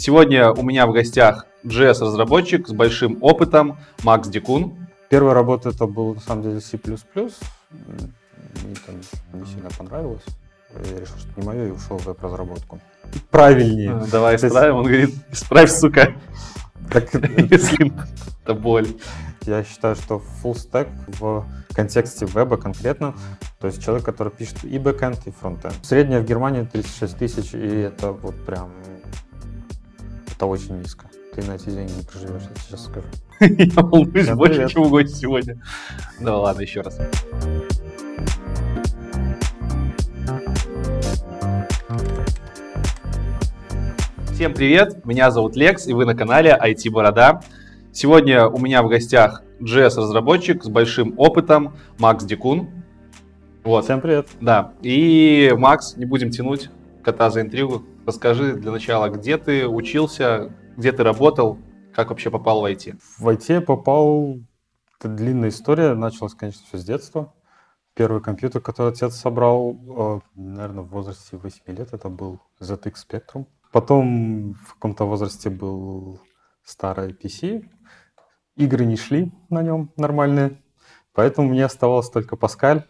Сегодня у меня в гостях JS-разработчик с большим опытом Макс Дикун. Первая работа это был на самом деле C++. Мне там не сильно понравилось. Я решил, что не мое, и ушел в веб-разработку. Правильнее. Давай исправим. Он говорит, исправь, сука. Так, если это боль. Я считаю, что full stack в контексте веба конкретно, то есть человек, который пишет и бэкэнд, и фронтенд. Средняя в Германии 36 тысяч, и это вот прям это очень низко. Ты на эти деньги не проживешь, я сейчас скажу. Я волнуюсь больше, чем гость сегодня. Ну ладно, еще раз. Всем привет, меня зовут Лекс, и вы на канале IT Борода. Сегодня у меня в гостях JS-разработчик с большим опытом Макс Дикун. Вот. Всем привет. Да, и Макс, не будем тянуть кота за интригу. Расскажи для начала, где ты учился, где ты работал, как вообще попал в IT? В IT попал, это длинная история, началось, конечно, все с детства. Первый компьютер, который отец собрал, э, наверное, в возрасте 8 лет, это был ZX Spectrum. Потом в каком-то возрасте был старый PC. Игры не шли на нем нормальные, поэтому мне оставалось только Паскаль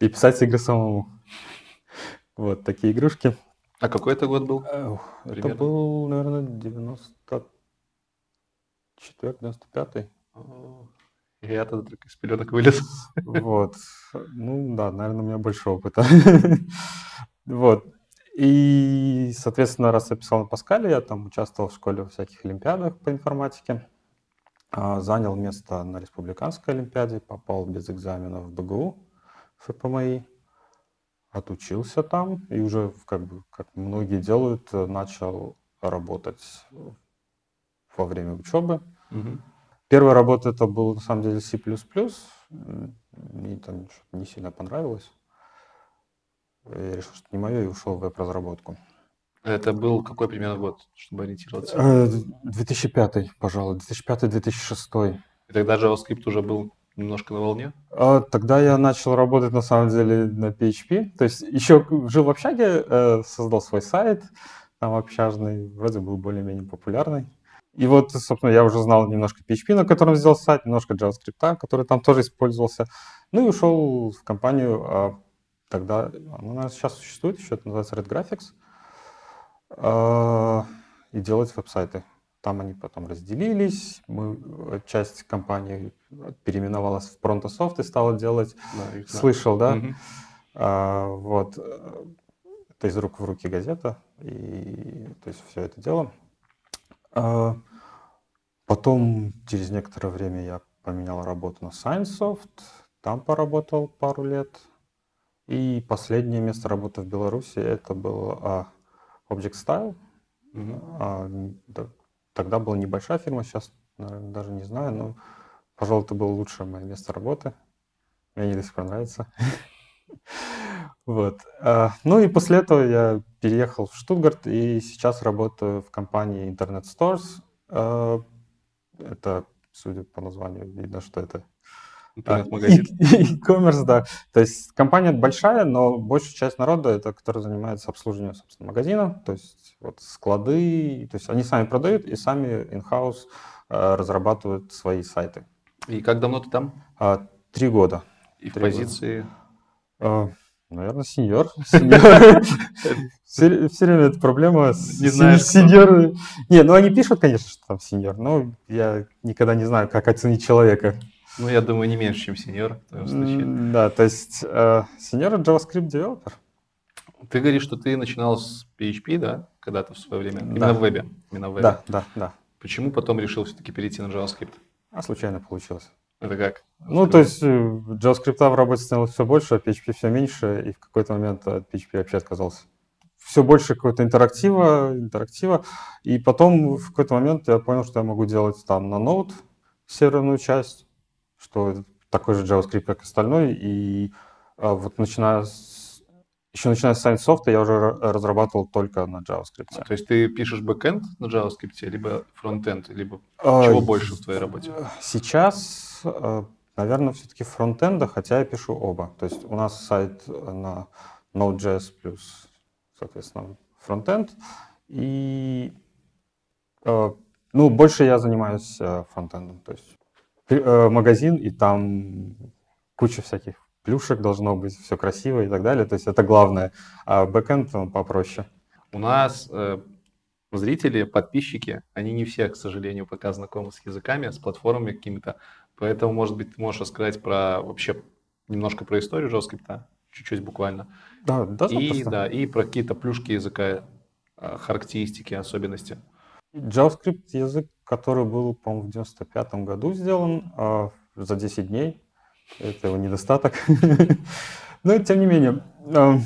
и писать игры самому. Вот такие игрушки. А какой это год был? Это был, наверное, 94-95. Я тогда только из пеленок вылез. Вот. Ну да, наверное, у меня больше опыта. Вот. И, соответственно, раз я писал на Паскале, я там участвовал в школе во всяких олимпиадах по информатике. А, занял место на республиканской олимпиаде, попал без экзамена в БГУ, ФПМИ отучился там и уже, как бы, как многие делают, э, начал работать во время учебы. Угу. Первая работа это был на самом деле C++. Мне там не сильно понравилось. Я решил, что не мое, и ушел в веб-разработку. Это был какой примерно год, чтобы ориентироваться? 2005, э, пожалуй, 2005-2006. И тогда JavaScript уже был немножко на волне? А, тогда я начал работать на самом деле на PHP. То есть еще жил в общаге, э, создал свой сайт, там общажный, вроде был более-менее популярный. И вот, собственно, я уже знал немножко PHP, на котором сделал сайт, немножко JavaScript, который там тоже использовался. Ну и ушел в компанию, а тогда, она, сейчас существует еще, это называется Red Graphics, а, и делать веб-сайты. Там они потом разделились, мы, э, часть компании переименовалась в Prontosoft и стала делать, да, слышал, да? Угу. А, вот, это из рук в руки газета, и то есть все это дело. А, потом, через некоторое время я поменял работу на ScienceSoft, там поработал пару лет. И последнее место работы в Беларуси это было а, Object Style. Угу. А, да, Тогда была небольшая фирма, сейчас, наверное, даже не знаю, но, пожалуй, это было лучшее мое место работы. Мне они до сих пор нравятся. Вот. А, ну и после этого я переехал в Штутгарт и сейчас работаю в компании Internet Stores. А, это, судя по названию, видно, что это Интернет-магазин. E-commerce, да. То есть компания большая, но большая часть народа это, который занимается обслуживанием, собственно, магазина. То есть вот склады, то есть они сами продают и сами in-house э, разрабатывают свои сайты. И как давно ты там? А, три года. И в позиции? А, наверное, сеньор. Все время это проблема с сеньорами. Не, ну они пишут, конечно, что там сеньор, но я никогда не знаю, как оценить человека. Ну, я думаю, не меньше, чем сеньор в твоем случае. Да, то есть э, сеньор JavaScript девелопер. Ты говоришь, что ты начинал с PHP, да, когда-то в свое время? Да. Именно в вебе? Именно в вебе. Да, да, да. Почему потом решил все-таки перейти на JavaScript? А случайно получилось. Это как? Ну, то есть э, JavaScript в работе становилось все больше, а PHP все меньше, и в какой-то момент от PHP вообще отказался. Все больше какого-то интерактива, интерактива. И потом в какой-то момент я понял, что я могу делать там на Node серверную часть, что такой же JavaScript, как остальной, и а, вот начиная с, еще начиная с ScienceSoft я уже разрабатывал только на JavaScript. То есть ты пишешь бэкэнд на JavaScript, либо фронтенд, либо а, чего больше в твоей работе? Сейчас, а, наверное, все-таки фронтенда, хотя я пишу оба. То есть у нас сайт на Node.js плюс, соответственно, фронтенд, и Ну, больше я занимаюсь фронтендом. То есть магазин, и там куча всяких плюшек должно быть, все красиво и так далее. То есть это главное. А бэкэнд попроще. У нас э, зрители, подписчики, они не все, к сожалению, пока знакомы с языками, с платформами какими-то. Поэтому, может быть, ты можешь рассказать про вообще немножко про историю JavaScript, чуть-чуть буквально. Да, да, и, да, и про какие-то плюшки языка, а, характеристики, особенности. JavaScript язык, который был, по-моему, в 95 году сделан э, за 10 дней. Это его недостаток. Но, тем не менее, э,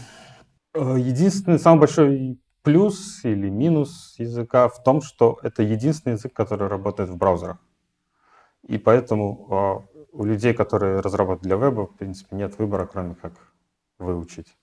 единственный, самый большой плюс или минус языка в том, что это единственный язык, который работает в браузерах. И поэтому э, у людей, которые разрабатывают для веба, в принципе, нет выбора, кроме как выучить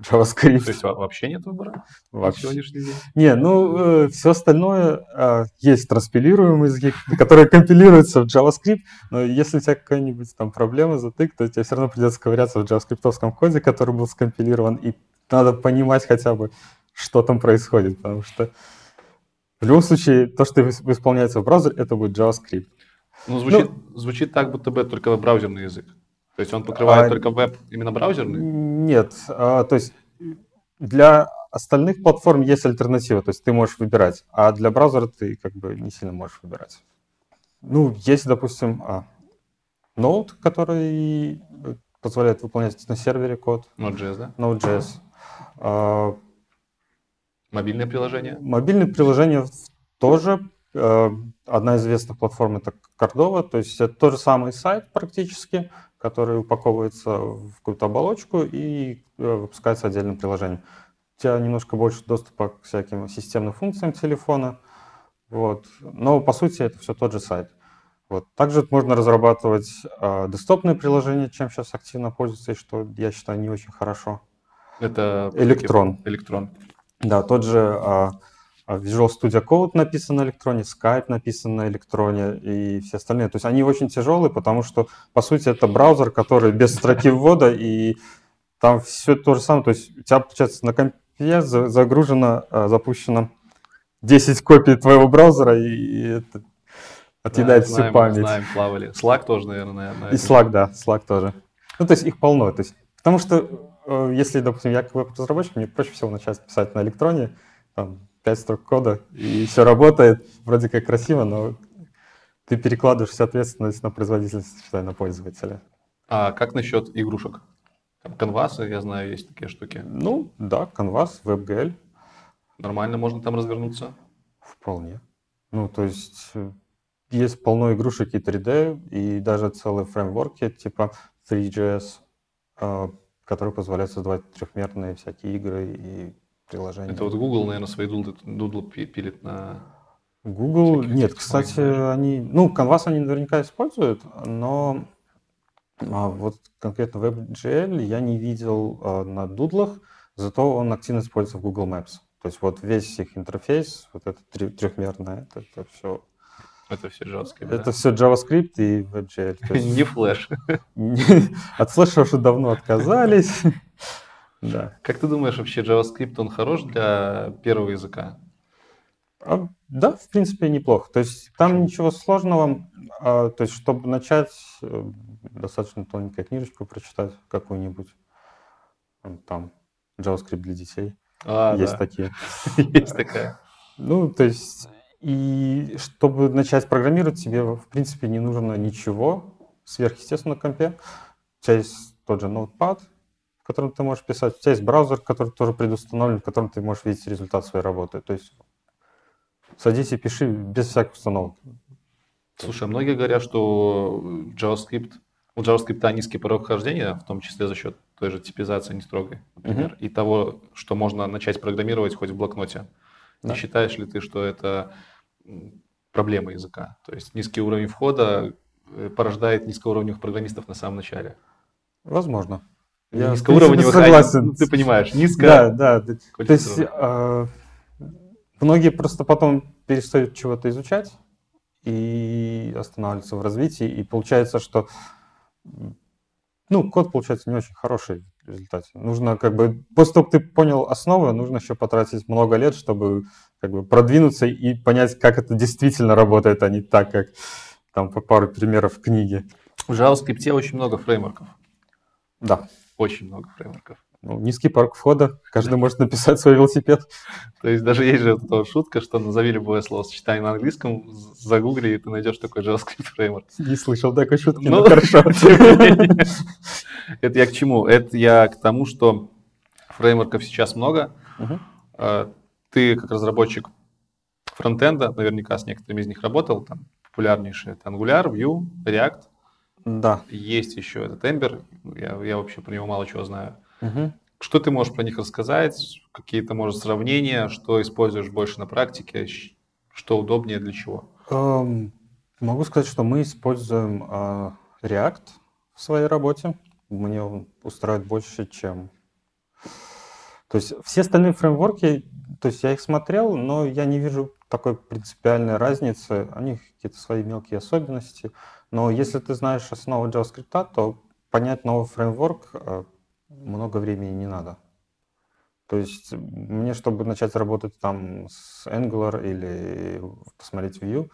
JavaScript. То есть вообще нет выбора вообще. на сегодняшний день? Не, ну, э, все остальное э, есть транспилируемые языки, которые компилируются в JavaScript, но если у тебя какая-нибудь там проблема, затык, то тебе все равно придется ковыряться в JavaScript коде, который был скомпилирован, и надо понимать хотя бы, что там происходит, потому что в любом случае то, что исполняется в браузере, это будет JavaScript. Ну, звучит, ну, звучит так, будто бы только браузерный язык. То есть он покрывает а, только веб именно браузерный? Нет, а, то есть для остальных платформ есть альтернатива, то есть ты можешь выбирать, а для браузера ты как бы не сильно можешь выбирать. Ну, есть, допустим, а, Node, который позволяет выполнять на сервере код. Node.js, да? Node.js. А, Мобильное приложение? Мобильное приложение тоже. А, одна из известных платформ это Cordova, то есть это тот же самый сайт практически, который упаковывается в какую-то оболочку и э, выпускается отдельным приложением. У тебя немножко больше доступа к всяким системным функциям телефона, вот. но по сути это все тот же сайт. Вот. Также можно разрабатывать э, десктопные приложения, чем сейчас активно пользуются, и что я считаю не очень хорошо. Это электрон. Электрон. Да, тот же э, Visual Studio Code написан на электроне, Skype написан на электроне и все остальные. То есть они очень тяжелые, потому что, по сути, это браузер, который без строки ввода, и там все то же самое. То есть у тебя, получается, на компе загружено, а, запущено 10 копий твоего браузера, и это отъедает да, всю память. Знаем, плавали. Slack тоже, наверное. На и Slack, да, Slack тоже. Ну, то есть их полно. То есть, потому что, э, если, допустим, я как веб-разработчик, мне проще всего начать писать на электроне, там, 5 строк кода, и все работает, вроде как красиво, но ты перекладываешь всю ответственность на производительность, считай, на пользователя. А как насчет игрушек? Там Canvas, я знаю, есть такие штуки. Ну, да, Canvas, WebGL. Нормально можно там развернуться? Вполне. Ну, то есть э, есть полно игрушек и 3D, и даже целые фреймворки типа 3GS, э, которые позволяют создавать трехмерные всякие игры и приложения. Это вот Google, наверное, свои дудлы, дудлы пилит на... Google, нет, кстати, они, ну, Canvas они наверняка используют, но а, вот конкретно WebGL я не видел а, на дудлах, зато он активно используется в Google Maps. То есть вот весь их интерфейс, вот это трехмерное, это, это все это все JavaScript. Это да? все JavaScript и WebGL. Не флеш. От флеша уже давно отказались. Да. Как ты думаешь, вообще JavaScript, он хорош для первого языка? А, да, в принципе, неплохо. То есть там Почему? ничего сложного. А, то есть, чтобы начать, э, достаточно тоненькую книжечку прочитать какую-нибудь. Там JavaScript для детей. А, Есть да. такие. Есть такая. Ну, то есть, и чтобы начать программировать, тебе, в принципе, не нужно ничего сверхъестественного компе. У тебя есть тот же Notepad, котором ты можешь писать. У тебя есть браузер, который тоже предустановлен, в котором ты можешь видеть результат своей работы. То есть садись и пиши без всяких установок. Слушай, а многие говорят, что JavaScript, у JavaScript низкий порог хождения, в том числе за счет той же типизации не строгой, например, uh-huh. и того, что можно начать программировать хоть в блокноте. Да. Не считаешь ли ты, что это проблема языка? То есть низкий уровень входа э, порождает низкоуровневых программистов на самом начале? Возможно. Я низкоуровневых, согласен. Ну, ты понимаешь, низко. Да, да. То есть э, многие просто потом перестают чего-то изучать и останавливаются в развитии, и получается, что ну, код получается не очень хороший. в результате. Нужно как бы, после того, как ты понял основы, нужно еще потратить много лет, чтобы как бы продвинуться и понять, как это действительно работает, а не так, как там по пару примеров в книге. В JavaScript очень много фреймворков. Да. Очень много фреймворков. Ну, низкий порог входа, каждый может написать свой велосипед. То есть даже есть же эта шутка, что назови любое словосочетание на английском, загугли, и ты найдешь такой JavaScript фреймворк. Не слышал такой шутки, ну, но хорошо. Это я к чему? Это я к тому, что фреймворков сейчас много. А, ты как разработчик фронтенда, наверняка с некоторыми из них работал, там популярнейшие это Angular, Vue, React. Да. Есть еще этот Ember, я, я вообще про него мало чего знаю. Угу. Что ты можешь про них рассказать? Какие-то, может, сравнения? Что используешь больше на практике? Что удобнее для чего? Um, могу сказать, что мы используем uh, React в своей работе. Мне он устраивает больше, чем... То есть все остальные фреймворки, то есть я их смотрел, но я не вижу такой принципиальной разницы. У них какие-то свои мелкие особенности. Но если ты знаешь основу JavaScript, то понять новый фреймворк а, много времени не надо. То есть мне, чтобы начать работать там с Angular или посмотреть Vue,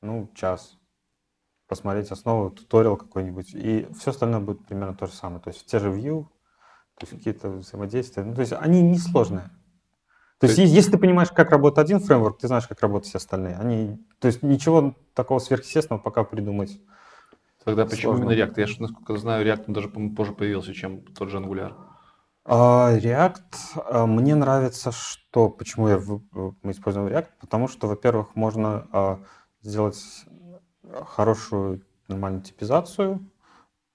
ну, час. Посмотреть основу, туториал какой-нибудь. И все остальное будет примерно то же самое. То есть те же Vue, то есть какие-то взаимодействия. Ну, то есть они несложные. То есть, есть, если ты понимаешь, как работает один фреймворк, ты знаешь, как работают все остальные. Они, то есть ничего такого сверхъестественного пока придумать Тогда почему Сложно. именно React? Я, насколько знаю, React даже, по позже появился, чем тот же Angular. Uh, React, uh, мне нравится, что, почему я, мы используем React, потому что, во-первых, можно uh, сделать хорошую нормальную типизацию,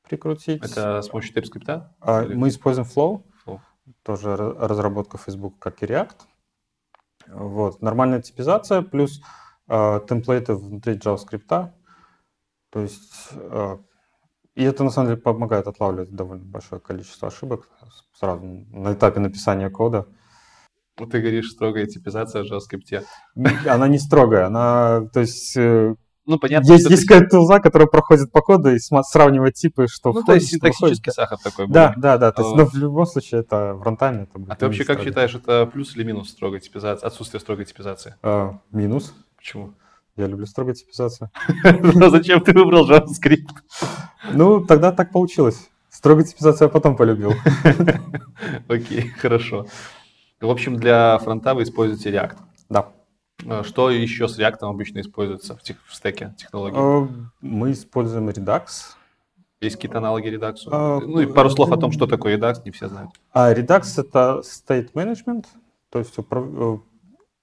прикрутить. Это с помощью TypeScript? Uh, мы используем Flow, Flow, тоже разработка Facebook, как и React. Вот, нормальная типизация плюс uh, темплейты внутри JavaScript, то есть, э, и это на самом деле помогает отлавливать довольно большое количество ошибок сразу на этапе написания кода. Ну, ты говоришь, строгая типизация в JavaScript. Она не строгая, она, то есть, э, ну, понятно. Есть, есть какая-то тулза, которая проходит по коду и сравнивает типы, что ну, входит, то есть синтаксический сахар такой будет. Да, да, да. То есть, но в любом случае это в рантайме. Это а ты вообще как считаешь, это плюс или минус строгой типизации, отсутствие строгой типизации? А, минус. Почему? Я люблю строгую типизацию. Но зачем ты выбрал JavaScript? Ну, тогда так получилось. Строгую типизацию я потом полюбил. Окей, хорошо. В общем, для фронта вы используете React. Да. А что еще с React обычно используется в, тех, в стеке технологий? А, мы используем Redux. Есть какие-то аналоги Redux? А, ну и пару слов о том, что такое Redux, не все знают. А Redux это state management, то есть у, э,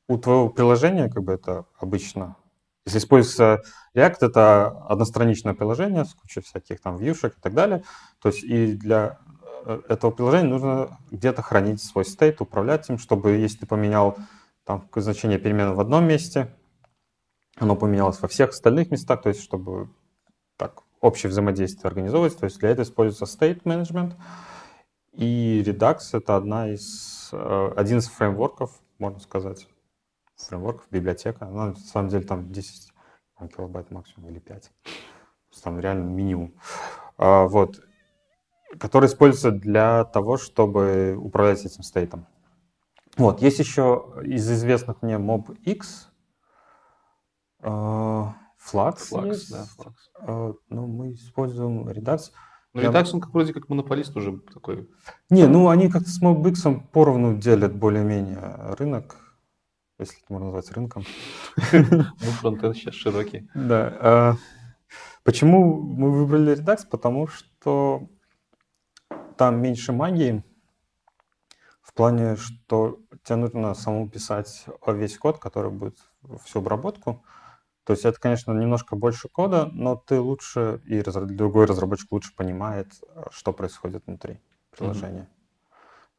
у твоего приложения как бы это обычно если используется React, это одностраничное приложение с кучей всяких там вьюшек и так далее. То есть и для э, этого приложения нужно где-то хранить свой стейт, управлять им, чтобы если ты поменял там значение перемены в одном месте, оно поменялось во всех остальных местах, то есть чтобы так общее взаимодействие организовывать. То есть для этого используется state management. И Redux — это одна из, э, один из фреймворков, можно сказать, фреймворков, библиотека. Ну, на самом деле там 10 там, килобайт максимум или 5. Там реально минимум. А, вот. Который используется для того, чтобы управлять этим стейтом. Вот. Есть еще из известных мне MobX, Flux, Flux, есть. да, Flux. Uh, ну, мы используем Redux. Но Redux, он как, вроде как монополист уже такой. Не, ну они как-то с MobX поровну делят более-менее рынок если это можно назвать рынком. Ну, фронтенд сейчас широкий. Да. А, почему мы выбрали Redux? Потому что там меньше магии, в плане, что тебе нужно самому писать весь код, который будет всю обработку. То есть это, конечно, немножко больше кода, но ты лучше, и другой разработчик лучше понимает, что происходит внутри приложения. Mm-hmm.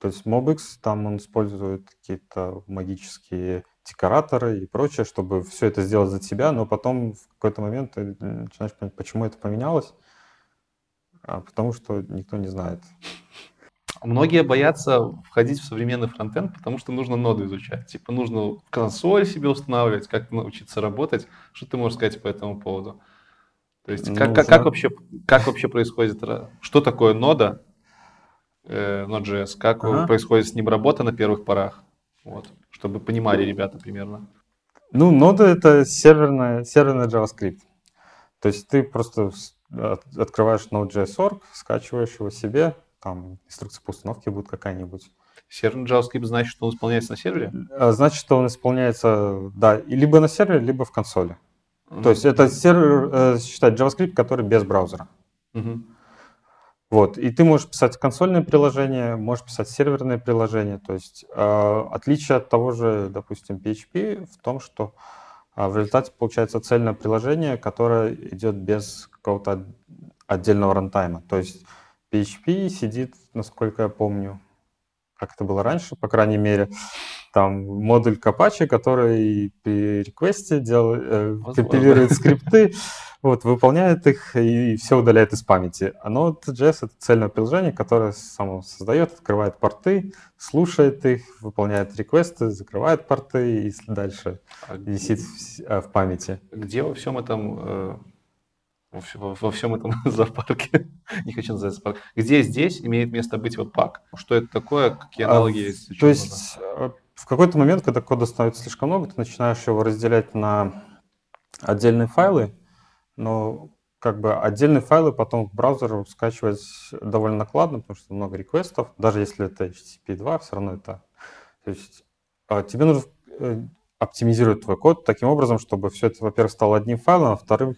То есть MobX, там он использует какие-то магические декораторы и прочее, чтобы все это сделать за тебя, но потом в какой-то момент ты начинаешь понимать, почему это поменялось, а потому что никто не знает. Многие боятся входить в современный фронтенд, потому что нужно ноду изучать. Типа нужно консоль себе устанавливать, как научиться работать. Что ты можешь сказать по этому поводу? То есть ну, как, как, как, вообще, как вообще происходит, что такое нода, э, Node.js, как ага. происходит с ним работа на первых порах, вот, чтобы понимали ребята примерно. Ну, нода — это серверная, серверный JavaScript. То есть ты просто открываешь Node.js.org, скачиваешь его себе, там инструкция по установке будет какая-нибудь. Серверный JavaScript значит, что он исполняется на сервере? А, значит, что он исполняется, да, либо на сервере, либо в консоли. Mm-hmm. То есть это сервер, э, считать JavaScript, который без браузера. Mm-hmm. Вот, и ты можешь писать консольное приложение, можешь писать серверное приложение. То есть э, отличие от того же, допустим, PHP в том, что э, в результате получается цельное приложение, которое идет без какого-то отдельного рантайма. То есть PHP сидит, насколько я помню, как это было раньше, по крайней мере, там модуль Apache, который при реквесте делает, э, компилирует скрипты, вот, выполняет их и все удаляет из памяти. А Node.js — это цельное приложение, которое само создает, открывает порты, слушает их, выполняет реквесты, закрывает порты и дальше а висит в, э, в памяти. Где во всем этом э, во, во всем этом зоопарке, не хочу называть зоопарк, где здесь имеет место быть вот пак? Что это такое, какие а, аналоги а, есть? То есть можно? в какой-то момент, когда кода становится слишком много, ты начинаешь его разделять на отдельные файлы, но как бы отдельные файлы потом в браузер скачивать довольно накладно, потому что много реквестов, даже если это HTTP 2, все равно это... То есть а, тебе нужно э, оптимизировать твой код таким образом, чтобы все это, во-первых, стало одним файлом, а во-вторых,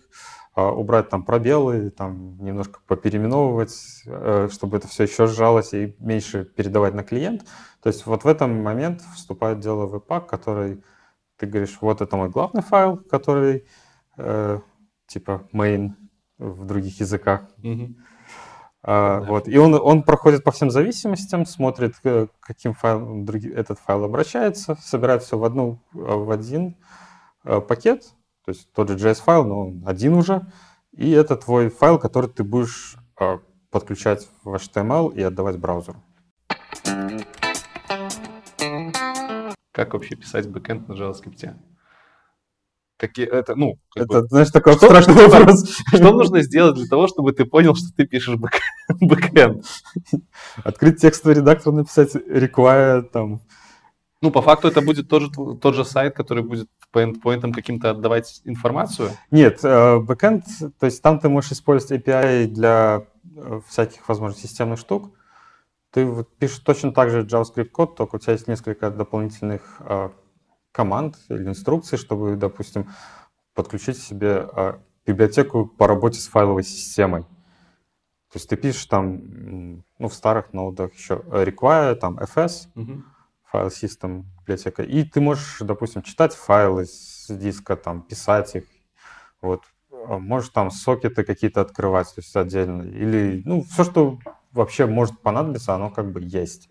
а, убрать там пробелы, там немножко попереименовывать, э, чтобы это все еще сжалось и меньше передавать на клиент. То есть вот в этом момент вступает дело Webpack, который ты говоришь, вот это мой главный файл, который э, типа main в других языках. Mm-hmm. А, да. Вот. И он, он проходит по всем зависимостям, смотрит, э, каким файлом этот файл обращается, собирает все в, одну, в один пакет, то есть тот же JS-файл, но он один уже. И это твой файл, который ты будешь э, подключать в HTML и отдавать браузеру. Как вообще писать бэкэнд на JavaScript? Какие, это, ну, это, бы, знаешь, такой что, страшный вопрос. Что нужно сделать для того, чтобы ты понял, что ты пишешь бэкэнд? Открыть текстовый редактор, написать require, там, ну, по факту это будет тот же, тот же сайт, который будет по endpoint ам каким-то отдавать информацию? Нет, э, бэкэнд, то есть там ты можешь использовать API для э, всяких, возможно, системных штук. Ты вот пишешь точно так же JavaScript код, только у тебя есть несколько дополнительных э, команд или инструкций, чтобы, допустим, подключить себе библиотеку по работе с файловой системой. То есть ты пишешь там, ну, в старых ноутах еще require, там fs, uh-huh файл system библиотека. И ты можешь, допустим, читать файлы с диска, там, писать их. Вот. А можешь там сокеты какие-то открывать, то есть отдельно. Или, ну, все, что вообще может понадобиться, оно как бы есть.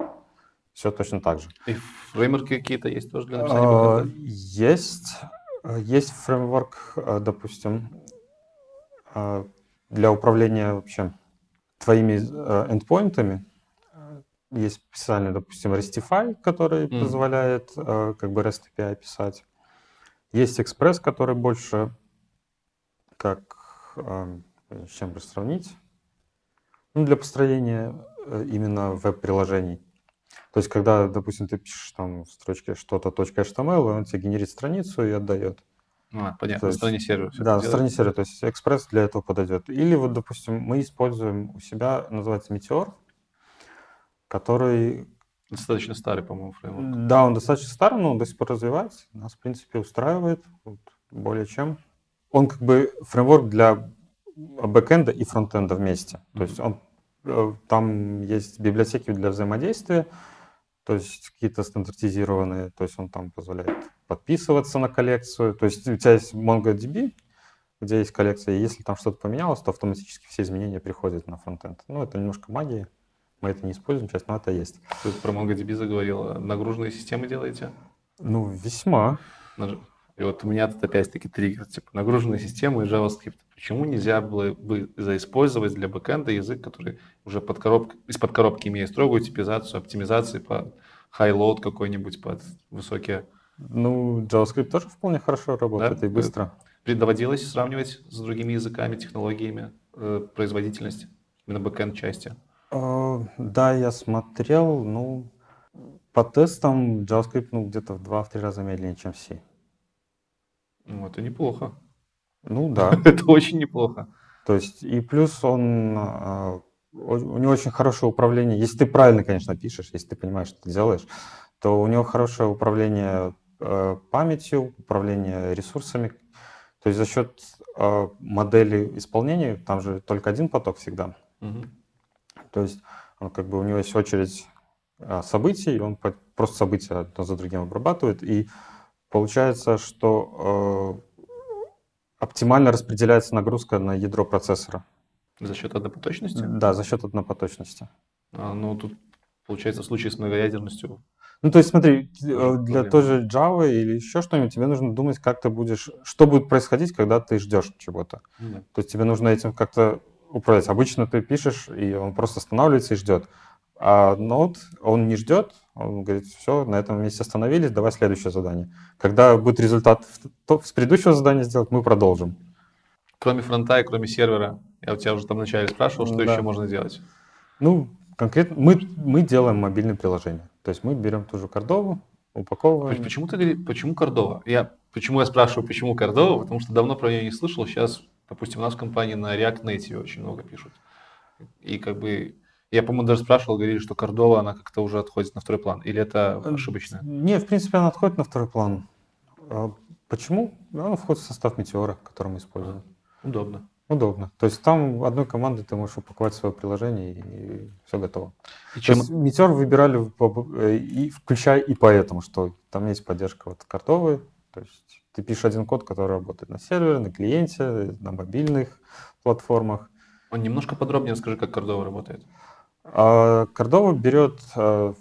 Все точно так же. И фреймворки какие-то есть тоже для написания а, Есть. Есть фреймворк, а, допустим, а, для управления вообще твоими эндпоинтами есть специальный, допустим, Restify, который mm. позволяет э, как бы REST API писать. Есть Express, который больше как э, с чем бы сравнить? Ну, для построения э, именно веб-приложений. То есть, когда, допустим, ты пишешь там в строчке что-то .html, он тебе генерит страницу и отдает. А, понятно, на стороне сервера. Да, на стороне сервера, то есть Express для этого подойдет. Или вот, допустим, мы используем у себя, называется Meteor, который... Достаточно старый, по-моему, фреймворк. Да, он достаточно старый, но он до сих пор развивается. Нас, в принципе, устраивает вот, более чем. Он как бы фреймворк для бэкэнда и фронтенда вместе. Mm-hmm. То есть он, там есть библиотеки для взаимодействия, то есть какие-то стандартизированные, то есть он там позволяет подписываться на коллекцию. То есть у тебя есть MongoDB, где есть коллекция, и если там что-то поменялось, то автоматически все изменения приходят на фронтенд. Ну, это немножко магия. Мы это не используем сейчас, но это есть. Ты про MongoDB заговорил. Нагруженные системы делаете? Ну, весьма. И вот у меня тут опять-таки триггер, типа нагруженные системы и JavaScript. Почему нельзя было бы заиспользовать для бэкэнда язык, который уже под коробкой, из-под коробки имеет строгую типизацию, оптимизации по high-load какой-нибудь, под высокие... Ну, JavaScript тоже вполне хорошо работает да? и быстро. Доводилось сравнивать с другими языками, технологиями, э, производительность именно бэкэнд части? Uh, да, я смотрел, ну, по тестам JavaScript ну, где-то в 2-3 раза медленнее, чем C. Ну, это неплохо. Ну да. это очень неплохо. То есть, и плюс он, а, у него очень хорошее управление. Если ты правильно, конечно, пишешь, если ты понимаешь, что ты делаешь, то у него хорошее управление э, памятью, управление ресурсами. То есть за счет э, модели исполнения, там же только один поток всегда. Угу. То есть он как бы у него есть очередь э, событий, он просто события одно за другим обрабатывает, и получается, что оптимально распределяется нагрузка на ядро процессора. За счет однопоточности? Да, за счет однопоточности. А, ну, тут получается в случае с многоядерностью. Ну, то есть, смотри, э, для той же Java или еще что-нибудь, тебе нужно думать, как ты будешь, что будет происходить, когда ты ждешь чего-то. Mm. То есть тебе нужно этим как-то управлять. Обычно ты пишешь, и он просто останавливается и ждет. А Node, он не ждет, он говорит, все, на этом месте остановились, давай следующее задание. Когда будет результат с предыдущего задания сделать, мы продолжим. Кроме фронта и кроме сервера, я у тебя уже там вначале спрашивал, что да. еще можно сделать? Ну, конкретно мы, мы делаем мобильное приложение. То есть мы берем ту же Кордову, упаковываем. Почему ты говоришь, почему Кордова? Я, почему я спрашиваю, почему Кордова? Потому что давно про нее не слышал. Сейчас, допустим, у нас в компании на React Native очень много пишут. И как бы я, по-моему, даже спрашивал, говорили, что Кордова, она как-то уже отходит на второй план. Или это э, ошибочно? Не, в принципе, она отходит на второй план. А почему? Она входит в состав Метеора, который мы используем. Удобно. Удобно. То есть там одной командой ты можешь упаковать свое приложение и все готово. И чем... Метеор выбирали, э, и, включая и поэтому, что там есть поддержка вот картовой. То есть ты пишешь один код, который работает на сервере, на клиенте, на мобильных платформах. Он немножко подробнее расскажи, как Кордова работает. А Cordova берет э,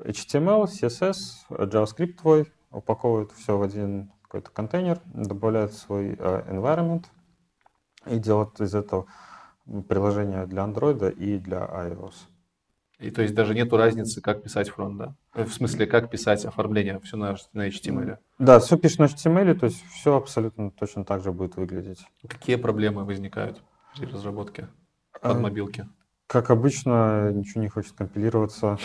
HTML, CSS, JavaScript твой, упаковывает все в один какой-то контейнер, добавляет свой э, environment и делает из этого приложение для Android и для iOS. И то есть даже нету разницы, как писать фронт, да? Э, в смысле, как писать оформление, все на, на HTML? Да, все пишет на HTML, то есть все абсолютно точно так же будет выглядеть. Какие проблемы возникают при разработке под мобилки? Как обычно, ничего не хочет компилироваться.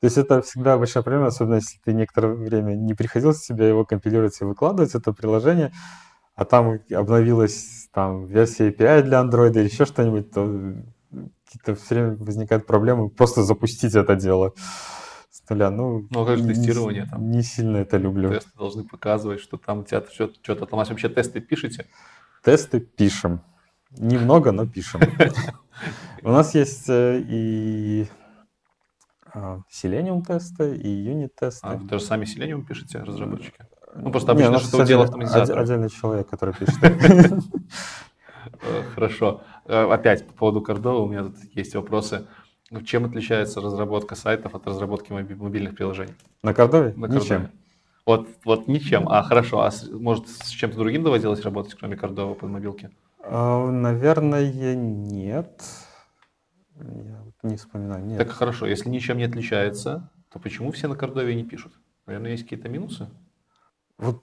То есть это всегда большая проблема, особенно если ты некоторое время не приходилось себе его компилировать и выкладывать, это приложение, а там обновилась там версия API для Android или еще что-нибудь, то какие-то все время возникают проблемы просто запустить это дело с нуля. Ну, ну как же тестирование не, там? Не сильно это люблю. Тесты должны показывать, что там у тебя что-то там. Вообще тесты пишете? Тесты пишем. Немного, но пишем. У нас есть э, и а, Selenium тесты, и юнит тесты. А, вы даже сами Selenium пишете, разработчики? Ну, просто обычно, Не, что дело автоматизатора. Отдельный человек, который пишет. Э, хорошо. Э, опять по поводу Кордова у меня тут есть вопросы. Чем отличается разработка сайтов от разработки мобильных приложений? На Кордове? На Ничем. Вот, вот ничем. А хорошо, а может с чем-то другим доводилось работать, кроме Кордова под мобилки? А, наверное, нет. Я не вспоминаю. Нет. Так хорошо, если ничем не отличается, то почему все на Кордове не пишут? Наверное, есть какие-то минусы? Вот,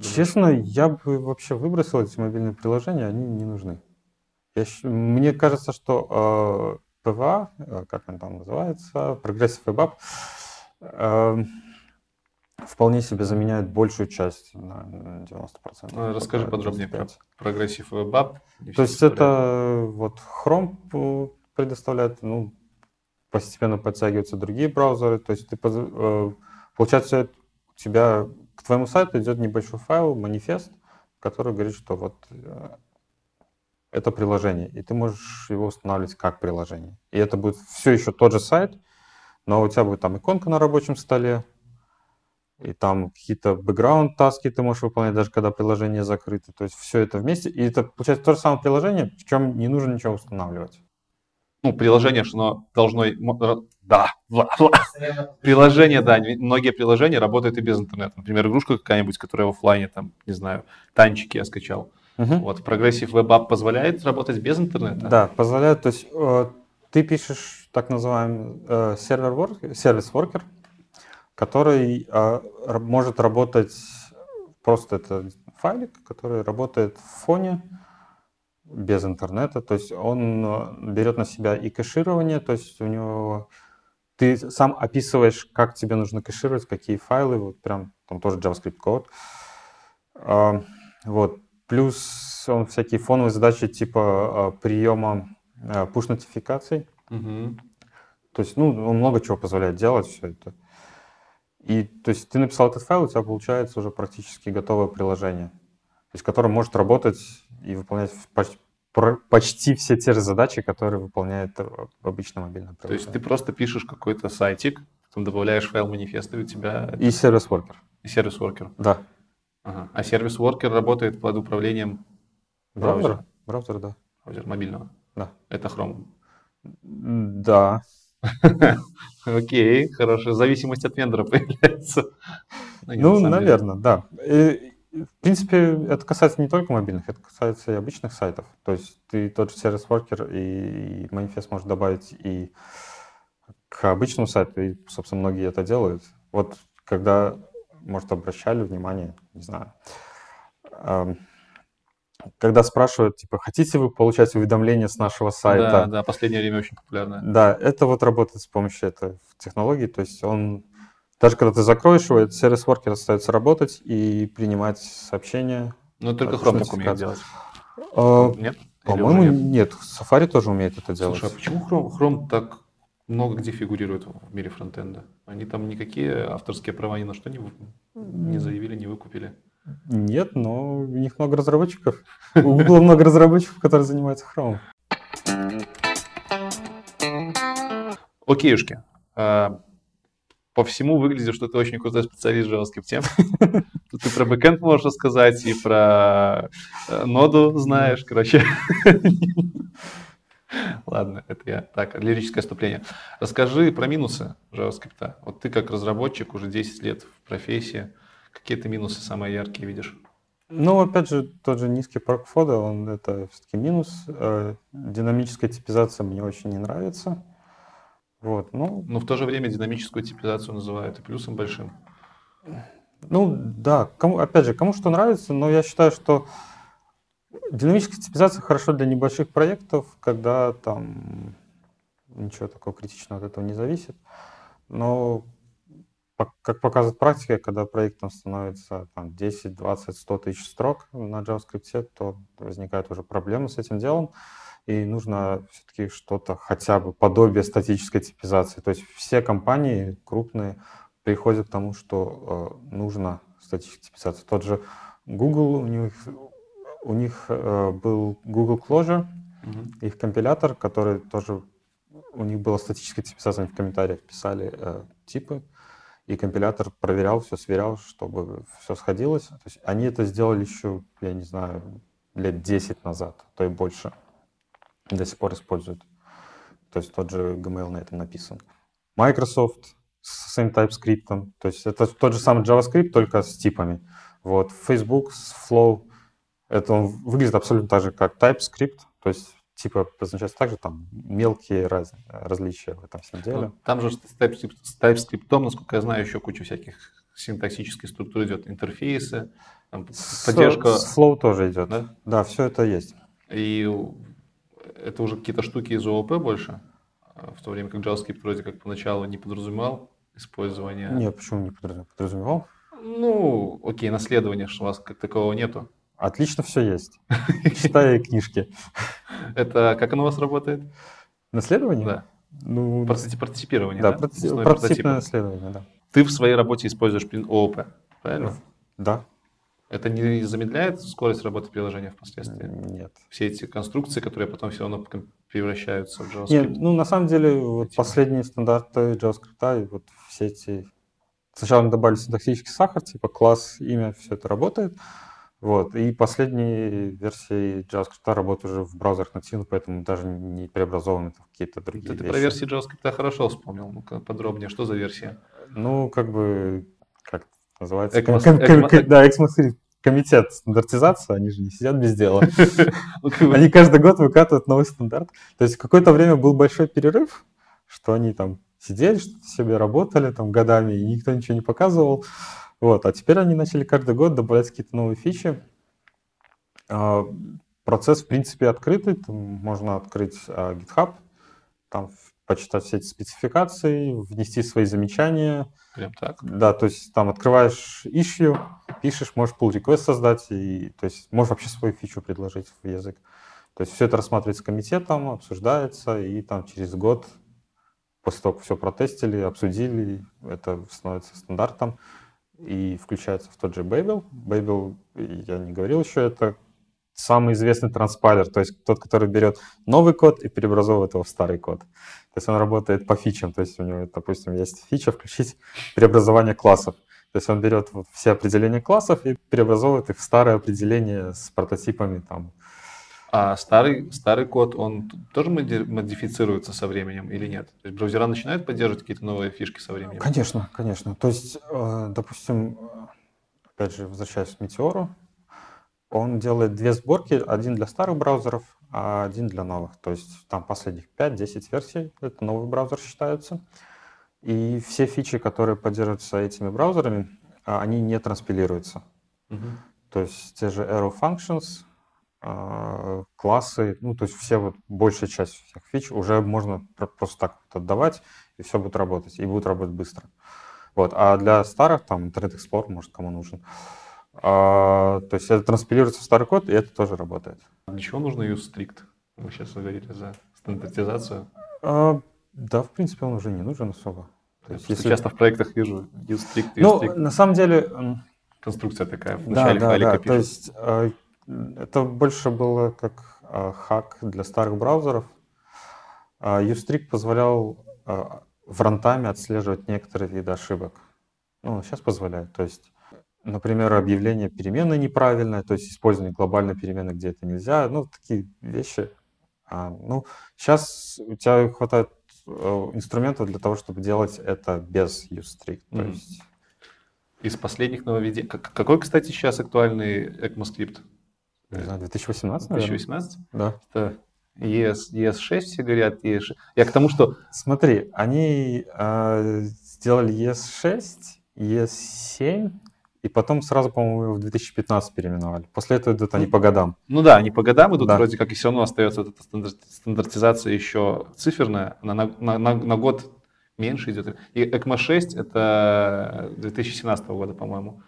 честно, я бы вообще выбросил эти мобильные приложения, они не нужны. Я, мне кажется, что э, PVA, э, как он там называется, Progressive Web App, э, вполне себе заменяет большую часть на 90%. Ну, расскажи подробнее про прогрессив WebApp. То есть это вот Chrome предоставляет, ну, постепенно подтягиваются другие браузеры. То есть ты, э, получается, у тебя к твоему сайту идет небольшой файл, манифест, который говорит, что вот э, это приложение, и ты можешь его устанавливать как приложение. И это будет все еще тот же сайт, но у тебя будет там иконка на рабочем столе, и там какие-то бэкграунд-таски ты можешь выполнять, даже когда приложение закрыто. То есть все это вместе, и это получается то же самое приложение, в чем не нужно ничего устанавливать. Ну, приложение, что оно должно... Да, приложение, да, многие приложения работают и без интернета. Например, игрушка какая-нибудь, которая в офлайне, там, не знаю, танчики я скачал. Угу. Вот, Progressive Web App позволяет работать без интернета? Да, позволяет. То есть э, ты пишешь так называемый э, сервер сервис worker, который а, может работать, просто это файлик, который работает в фоне, без интернета. То есть он э, берет на себя и кэширование, то есть у него ты сам описываешь, как тебе нужно кэшировать, какие файлы, вот прям там тоже JavaScript код. А, вот. Плюс он всякие фоновые задачи типа а, приема push-нотификаций. Угу. То есть, ну, он много чего позволяет делать все это. И, то есть, ты написал этот файл, у тебя получается уже практически готовое приложение, то есть, которое может работать и выполнять почти, почти все те же задачи, которые выполняет обычно мобильное приложение. То есть, ты просто пишешь какой-то сайтик, потом добавляешь файл манифеста, и у тебя... И сервис-воркер. И сервис-воркер. Да. Ага. А сервис-воркер работает под управлением браузера? Браузер, да. Браузер мобильного? Да. Это Chrome? Да. Окей, хорошо. Зависимость от вендора появляется. Ну, ну наверное, да. В принципе, это касается не только мобильных, это касается и обычных сайтов. То есть ты тот же сервис-воркер и, и манифест можешь добавить и к обычному сайту, и, собственно, многие это делают. Вот когда, может, обращали внимание, не знаю, когда спрашивают, типа, хотите вы получать уведомления с нашего сайта? Да, да, последнее время очень популярно. Да, это вот работает с помощью этой технологии, то есть он, даже когда ты закроешь его, этот сервис-воркер остается работать и принимать сообщения. Ну, только Chrome так умеет делать. А, нет? По-моему, нет. Safari тоже умеет это делать. Слушай, а почему Chrome, Chrome так много где фигурирует в мире фронтенда? Они там никакие авторские права ни на что не, не заявили, не выкупили. Нет, но у них много разработчиков. У Google много разработчиков, которые занимаются Chrome. Окейушки. А, по всему выглядит, что ты очень крутой специалист в JavaScript. Ты про бэкэнд можешь рассказать, и про э, ноду знаешь, короче. Ладно, это я. Так, лирическое вступление. Расскажи про минусы JavaScript. Вот ты как разработчик уже 10 лет в профессии. Какие ты минусы самые яркие видишь? Ну, опять же, тот же низкий порог входа, он это все-таки минус. Э, динамическая типизация мне очень не нравится. Вот, ну... Но в то же время динамическую типизацию называют и плюсом большим. Ну, да, кому, опять же, кому что нравится, но я считаю, что динамическая типизация хорошо для небольших проектов, когда там ничего такого критичного от этого не зависит. Но как показывает практика, когда проект там становится там, 10, 20, 100 тысяч строк на JavaScript, то возникают уже проблемы с этим делом, и нужно все-таки что-то, хотя бы подобие статической типизации. То есть все компании крупные приходят к тому, что э, нужно статическая типизация. Тот же Google, у них, у них э, был Google Closure, mm-hmm. их компилятор, который тоже, у них была статическая типизация, они в комментариях писали э, типы, и компилятор проверял все, сверял, чтобы все сходилось. То есть они это сделали еще, я не знаю, лет 10 назад, то и больше. До сих пор используют. То есть тот же Gmail на этом написан. Microsoft с своим TypeScript. То есть это тот же самый JavaScript, только с типами. Вот. Facebook с Flow. Это он выглядит абсолютно так же, как TypeScript. То есть типа обозначается также там мелкие раз, различия в этом всем деле. Ну, там же с TypeScript, с TypeScript, насколько я знаю, еще куча всяких синтаксических структур идет, интерфейсы, там, поддержка. С, с Flow тоже идет. Да? да, все это есть. И это уже какие-то штуки из ООП больше, в то время как JavaScript вроде как поначалу не подразумевал использование. Нет, почему не подразумевал? Ну, окей, наследование, что у вас как такового нету. Отлично все есть. Читаю книжки. Это как оно у вас работает? Наследование? Да. Ну, партиципирование, да? Да, партиципное наследование, да. Ты в своей работе используешь ООП, правильно? Да. Это не замедляет скорость работы приложения впоследствии? Нет. Все эти конструкции, которые потом все равно превращаются в JavaScript? Нет, ну на самом деле вот последние стандарты JavaScript и вот все эти... Сначала мы добавили синтаксический сахар, типа класс, имя, все это работает. Вот. И последние версии JavaScript работают уже в браузерах нативно, поэтому даже не преобразованы в какие-то другие Ты вещи. про версии JavaScript хорошо вспомнил. Ну-ка подробнее, что за версия? Ну, как бы, как называется? Экмос, ком, ком, да, XMS комитет стандартизации, они же не сидят без дела. Ну, они каждый год выкатывают новый стандарт. То есть какое-то время был большой перерыв, что они там сидели, что-то себе работали там годами, и никто ничего не показывал. Вот, а теперь они начали каждый год добавлять какие-то новые фичи. А, процесс, в принципе, открытый. Там можно открыть а, GitHub, там почитать все эти спецификации, внести свои замечания. Прям так? Да, то есть там открываешь issue, пишешь, можешь pull request создать, и, то есть можешь вообще свою фичу предложить в язык. То есть все это рассматривается комитетом, обсуждается, и там через год, после того, как все протестили, обсудили, это становится стандартом и включается в тот же Babel. Babel, я не говорил еще, это самый известный транспайлер, то есть тот, который берет новый код и преобразовывает его в старый код. То есть он работает по фичам, то есть у него, допустим, есть фича включить преобразование классов. То есть он берет вот все определения классов и преобразовывает их в старое определение с прототипами там. А старый, старый код, он тоже модифицируется со временем или нет? То есть браузера начинают поддерживать какие-то новые фишки со временем? Конечно, конечно. То есть, э, допустим, опять же, возвращаясь к Метеору, он делает две сборки, один для старых браузеров, а один для новых. То есть там последних 5-10 версий, это новый браузер считается. И все фичи, которые поддерживаются этими браузерами, а, они не транспилируются. Угу. То есть те же arrow functions, классы, ну то есть все вот большая часть всех фич уже можно просто так вот отдавать, и все будет работать, и будет работать быстро. Вот. А для старых, там, Internet Explorer, может, кому нужен, а, то есть это транспилируется в старый код, и это тоже работает. Для чего нужно use strict? Мы сейчас говорили за стандартизацию. А, да, в принципе, он уже не нужен особо. То есть, если... Часто в проектах вижу use strict, use ну, strict. на самом деле... Конструкция такая, в начале да, файлика да, пишут. То есть а, это больше было как а, хак для старых браузеров. А, use позволял а, в рантайме отслеживать некоторые виды ошибок. Ну, сейчас позволяет. То есть Например, объявление переменной неправильное, то есть использование глобальной перемены, где это нельзя. Ну, такие вещи. А, ну, сейчас у тебя хватает э, инструментов для того, чтобы делать это без usestrict. Mm. То есть... Из последних нововведений. Какой, кстати, сейчас актуальный ECMAScript? Не знаю, 2018, 2018? Да. Это ES, ES6 все говорят. ES6. Я к тому, что... Смотри, они э, сделали ES6, ES7, и потом сразу, по-моему, в 2015 переименовали. После этого идут они по годам. Ну да, они по годам идут, да. вроде как и все равно остается вот эта стандартизация еще циферная, она на, на, на, на год меньше идет. И ECMA 6 это 2017 года, по-моему.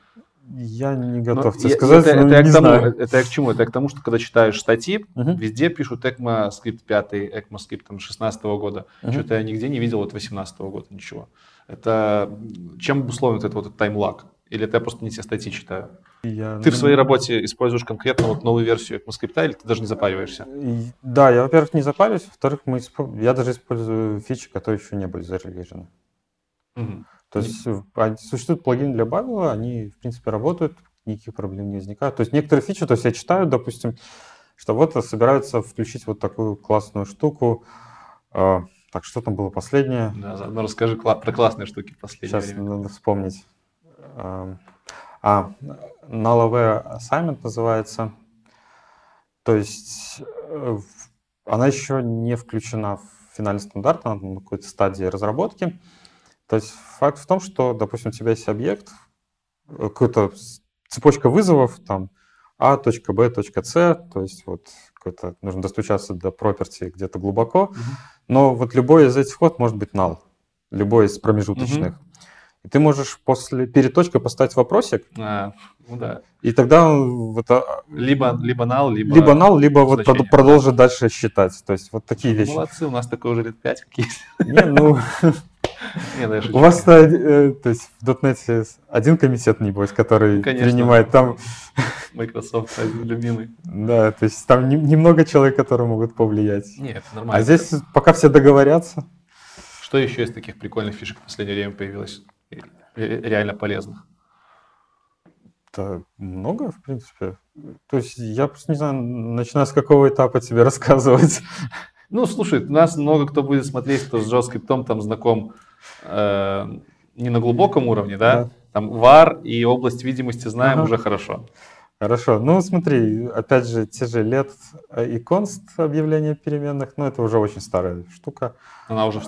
Я не готов тебе сказать, это, это, я к тому, это я к чему? Это я к тому, что когда читаешь статьи, угу. везде пишут ECMAScript 5, ECMAScript там, 16 года. Угу. Что-то я нигде не видел от 18 года ничего. Это чем обусловлен этот вот этот таймлаг? Или это я просто не те статьи читаю? Я... Ты в своей работе используешь конкретно вот новую версию ECMAScript или ты даже не запариваешься? Да, я, во-первых, не запариваюсь, во-вторых, мы исп... я даже использую фичи, которые еще не были зарелижены. Угу. То есть существуют плагины для Babel, они, в принципе, работают, никаких проблем не возникает. То есть некоторые фичи, то есть я читаю, допустим, что вот собираются включить вот такую классную штуку. А, так, что там было последнее? Да, заодно расскажи про классные штуки последнее Сейчас время. надо вспомнить. А, null assignment называется. То есть э, она еще не включена в финальный стандарт, она на какой-то стадии разработки. То есть факт в том, что, допустим, у тебя есть объект, э, какая-то цепочка вызовов, там, А, точка, Б, точка, С, то есть вот какой-то, нужно достучаться до property где-то глубоко, угу. но вот любой из этих ход может быть null, любой из промежуточных. Угу. И ты можешь после перед точкой поставить вопросик. А, ну да. И тогда он вот, а, либо либо null, либо либо null, либо вот продолжит дальше считать. То есть вот такие вещи. Молодцы, у нас такое уже лет 5 какие-то. Не, ну у вас э, то есть в .NET один комитет, небось, который принимает там... Microsoft любимый. Да, то есть там немного человек, которые могут повлиять. Нет, нормально. А здесь пока все договорятся. Что еще из таких прикольных фишек в последнее время появилось? реально полезных? Да, много, в принципе. То есть я просто не знаю, начиная с какого этапа тебе рассказывать. Ну, слушай, у нас много кто будет смотреть, кто с JavaScript там знаком э, не на глубоком уровне, да? да. Там var и область видимости знаем ага. уже хорошо. Хорошо. Ну, смотри, опять же, те же лет и const объявления переменных, ну, это уже очень старая штука. Она уже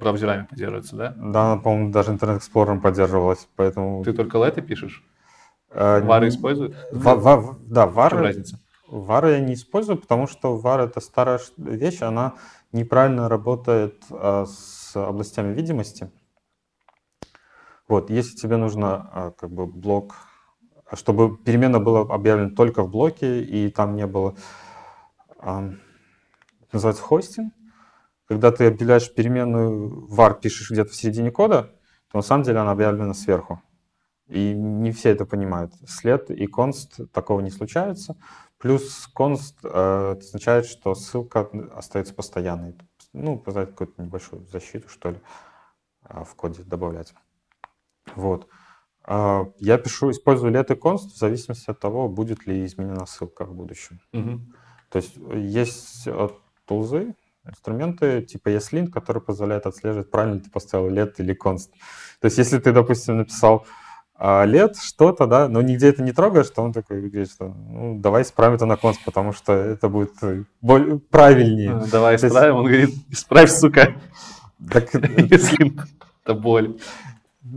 браузерами поддерживается, да? Да, она, по-моему, даже Explorer поддерживалась, поэтому... Ты только леты пишешь? А, var использует? Va, va, да, var... В разница? var я не использую, потому что var это старая вещь, она неправильно работает а, с областями видимости. Вот, если тебе нужно а, как бы блок, чтобы перемена была объявлена только в блоке, и там не было, называется хостинг, когда ты объявляешь переменную var, пишешь где-то в середине кода, то на самом деле она объявлена сверху. И не все это понимают. След и const такого не случается. Плюс const э, означает, что ссылка остается постоянной. Ну, позволит какую-то небольшую защиту, что ли, э, в коде добавлять. Вот. Э, я пишу, использую let и const в зависимости от того, будет ли изменена ссылка в будущем. Угу. То есть есть э, тулзы, инструменты типа ESLint, которые позволяют отслеживать, правильно ты поставил let или const. То есть если ты, допустим, написал а лет что-то, да, но нигде это не трогаешь, что он такой говорит, что ну, давай исправим это на конс, потому что это будет э, более, правильнее. А, давай исправим, есть... он говорит, исправь, сука. Так, Если это боль.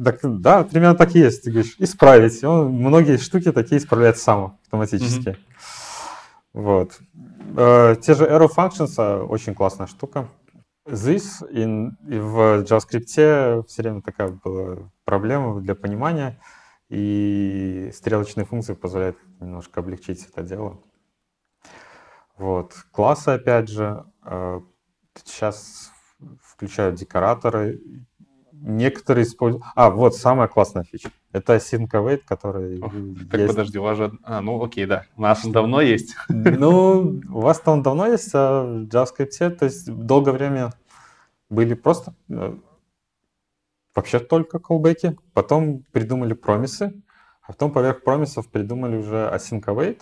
Так, да, примерно так и есть. Ты говоришь, исправить. Он многие штуки такие исправляет сам автоматически. Mm-hmm. Вот. Э, те же arrow functions а, очень классная штука. This in, в JavaScript все время такая была проблема для понимания, и стрелочные функции позволяют немножко облегчить это дело. Вот. Классы, опять же, сейчас э, включают декораторы. Некоторые используют... А, вот самая классная фича. Это async await, который Так, есть. подожди, у вас же... А, ну окей, да. У нас он давно есть. Ну, у вас-то он давно есть, а в JavaScript, то есть долгое время были просто э, вообще только колбеки. Потом придумали промисы, а потом поверх промисов придумали уже async await.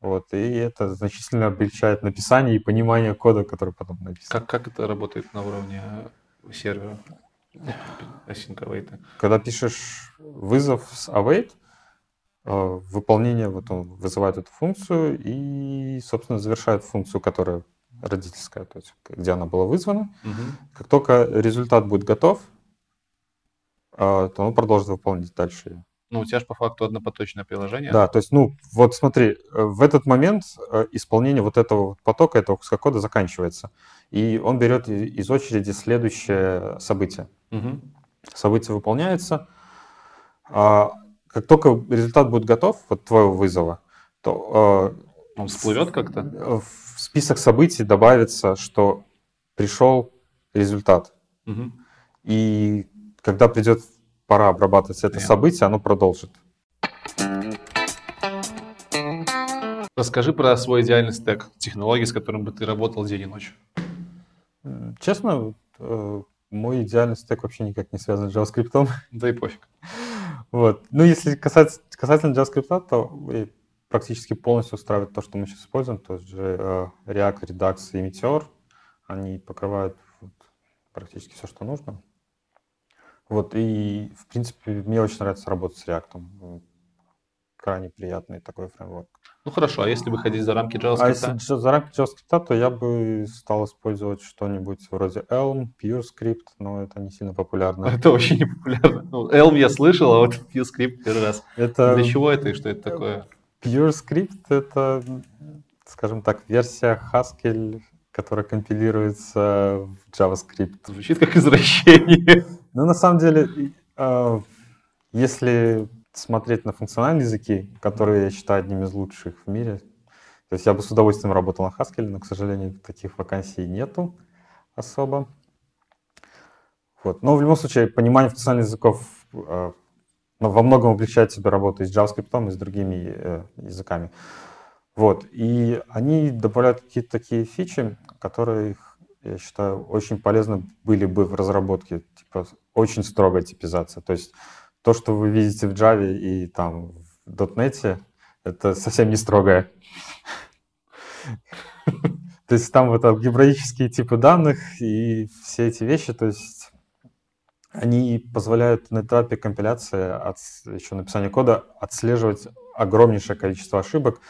Вот, и это значительно облегчает написание и понимание кода, который потом написан. Как, как это работает на уровне сервера? Async await. Когда пишешь вызов с await, э, выполнение, вот он вызывает эту функцию и, собственно, завершает функцию, которая родительская, то есть где она была вызвана. Угу. Как только результат будет готов, то он продолжит выполнять дальше ее. Ну, у тебя же по факту однопоточное приложение. Да, то есть, ну, вот смотри, э, в этот момент э, исполнение вот этого потока, этого куска кода заканчивается. И он берет из очереди следующее событие. Угу. Событие выполняется. А как только результат будет готов, вот твоего вызова, то... Э, он всплывет как-то? В список событий добавится, что пришел результат. Угу. И когда придет пора обрабатывать это событие, оно продолжит. Расскажи про свой идеальный стек, технологии, с которым бы ты работал день и ночь. Честно, э, мой идеальный стек вообще никак не связан с JavaScript. Да и пофиг. Вот. Ну, если касаться, касательно JavaScript, то практически полностью устраивает то, что мы сейчас используем. То есть э, React, Redux и Meteor, они покрывают практически все, что нужно. Вот, и, в принципе, мне очень нравится работать с React. Крайне приятный такой фреймворк. Ну хорошо, а если выходить за рамки JavaScript? А если за рамки JavaScript, то я бы стал использовать что-нибудь вроде Elm, PureScript, но это не сильно популярно. Это вообще не популярно. Ну, Elm я слышал, а вот PureScript первый раз. Это... Для чего это и что это такое? PureScript — это, скажем так, версия Haskell, которая компилируется в JavaScript. Звучит как извращение. Ну, на самом деле, а, если смотреть на функциональные языки, которые я считаю одними из лучших в мире, то есть я бы с удовольствием работал на Haskell, но, к сожалению, таких вакансий нету особо. Вот. Но в любом случае, понимание функциональных языков э, во многом облегчает себе работу и с JavaScript, и с другими э, языками. Вот. И они добавляют какие-то такие фичи, которые я считаю, очень полезны были бы в разработке, типа очень строгая типизация. То есть то, что вы видите в Java и там в .NET, это совсем не строгое. То есть там вот алгебраические типы данных и все эти вещи, то есть они позволяют на этапе компиляции, от, еще написания кода, отслеживать огромнейшее количество ошибок,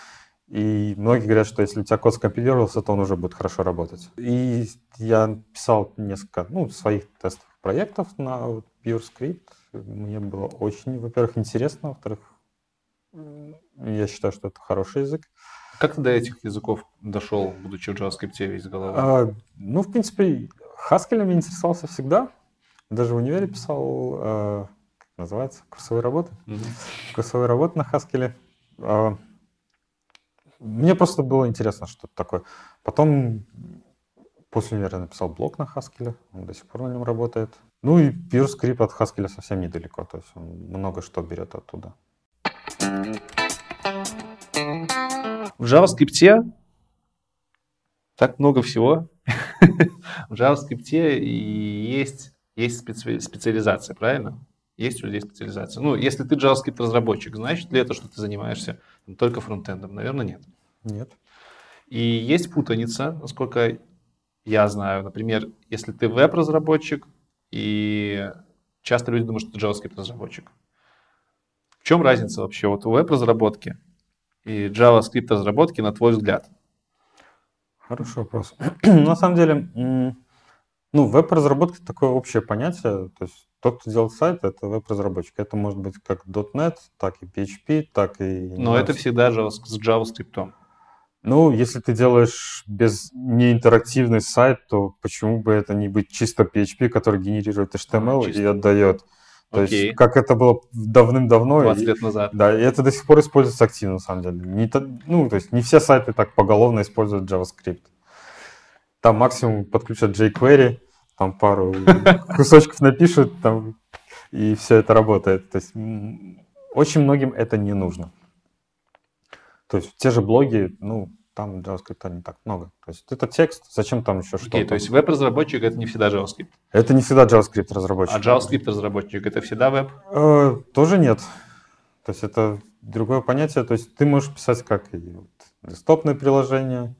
и многие говорят, что если у тебя код скомпилировался, то он уже будет хорошо работать. И я писал несколько ну, своих тестовых проектов на PureScript. Мне было очень, во-первых, интересно, во-вторых, я считаю, что это хороший язык. Как ты до этих языков дошел, будучи в JavaScript весь головой? А, ну, в принципе, Haskell меня интересовался всегда. Даже в универе писал, э, как называется, курсовые работы. Mm-hmm. Курсовые работы на Haskell. Э, мне просто было интересно, что это такое. Потом после универа написал блог на Haskell, он до сих пор на нем работает. Ну и PureScript от Haskell совсем недалеко, то есть он много что берет оттуда. В JavaScript так много всего. в JavaScript есть, есть специ, специализация, правильно? Есть у людей специализация. Ну, если ты JavaScript разработчик, значит ли это, что ты занимаешься только фронтендом? Наверное, нет. Нет. И есть путаница, насколько я знаю. Например, если ты веб-разработчик, и часто люди думают, что ты JavaScript разработчик. В чем разница вообще вот у веб-разработки и JavaScript разработки, на твой взгляд? Хороший вопрос. на самом деле, ну, веб-разработка такое общее понятие. То есть тот, кто делает сайт, это веб-разработчик. Это может быть как .NET, так и PHP, так и... Но это всегда с JavaScript. Ну, если ты делаешь без неинтерактивный сайт, то почему бы это не быть чисто PHP, который генерирует HTML чисто. и отдает? То Окей. есть, как это было давным-давно. 20 лет назад. Да, и это до сих пор используется активно, на самом деле. Не, ну, то есть, не все сайты так поголовно используют JavaScript. Там максимум подключат jQuery, там пару кусочков напишут, там, и все это работает. То есть, очень многим это не нужно. То есть те же блоги, ну, там JavaScript не так много. То есть это текст, зачем там еще okay, что-то? то есть веб-разработчик это не всегда JavaScript? Это не всегда JavaScript разработчик. А JavaScript разработчик это всегда веб? Э, тоже нет. То есть это другое понятие. То есть ты можешь писать как и вот, десктопное приложение.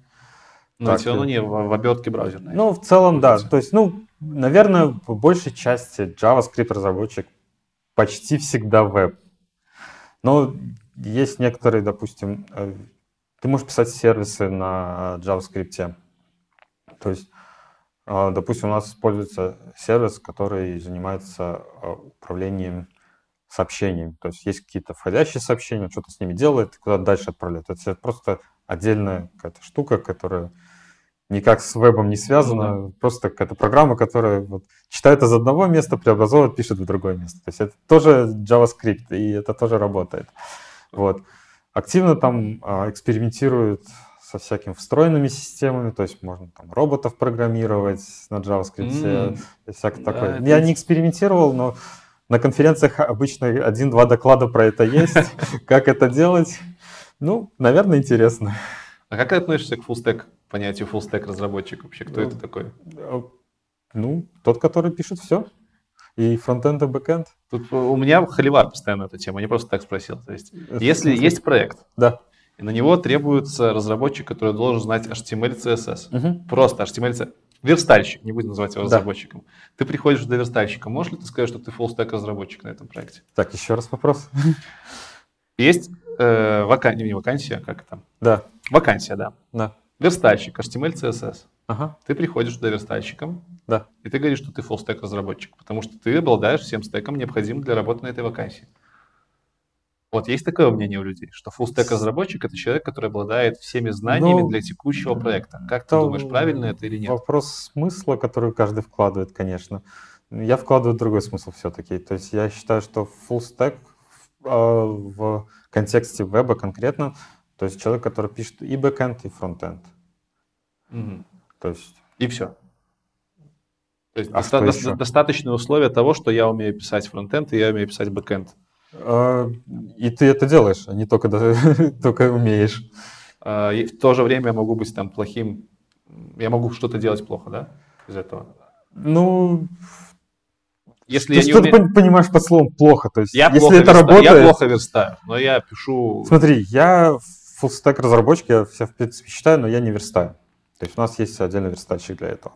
Но все равно не в, в обертке браузерной. Ну, в целом, да. То есть, ну, наверное, в большей части JavaScript разработчик почти всегда веб. Но есть некоторые, допустим, э, ты можешь писать сервисы на JavaScript. То есть, э, допустим, у нас используется сервис, который занимается э, управлением сообщениями. То есть есть какие-то входящие сообщения, что-то с ними делает, куда дальше отправляет. Это просто отдельная какая-то штука, которая никак с вебом не связана, ну, да. просто какая-то программа, которая вот, читает из одного места, преобразовывает, пишет в другое место. То есть это тоже JavaScript, и это тоже работает. Вот. Активно там а, экспериментируют со всякими встроенными системами, то есть можно там роботов программировать на JavaScript, mm. и всякое да, такое. Я не экспериментировал, но на конференциях обычно один-два доклада про это есть. Как это делать? Ну, наверное, интересно. А как ты относишься к full stack, понятию full stack разработчик вообще? Кто это такой? Ну, тот, который пишет все. И фронтенд, и бэкенд. Тут у меня холивар постоянно эта тема, не просто так спросил. То есть, если есть проект, да. и на него требуется разработчик, который должен знать HTML, CSS, угу. просто HTML, CSS, верстальщик, не будем называть его разработчиком. Да. Ты приходишь до верстальщика, можешь ли ты сказать, что ты stack разработчик на этом проекте? Так, еще раз вопрос. Есть э, вакансия, не вакансия, как там? Да. Вакансия, да. Да. Верстальщик, HTML, CSS. Ага. Ты приходишь туда верстальщиком, да. и ты говоришь, что ты full stack разработчик, потому что ты обладаешь всем стеком, необходимым для работы на этой вакансии. Вот есть такое мнение у людей, что full stack разработчик это человек, который обладает всеми знаниями ну, для текущего проекта. Как ты думаешь, правильно это или нет? Вопрос смысла, который каждый вкладывает, конечно. Я вкладываю другой смысл все-таки. То есть я считаю, что full stack в, а, в контексте веба конкретно, то есть человек, который пишет и бэкэнд, и фронтенд. Угу. То есть... И все. То есть а доста- до- достаточные условия того, что я умею писать фронтенд и я умею писать бэкенд. А, и ты это делаешь, а не только, только умеешь. А, и в то же время я могу быть там плохим, я могу что-то делать плохо, да, из этого? Ну, если ты что уме... ты понимаешь под словом плохо, то есть я если плохо это верста... работает... Я плохо верстаю, но я пишу... Смотри, я full stack разработчик, я все в принципе считаю, но я не верстаю. То есть у нас есть отдельный верстальщик для этого.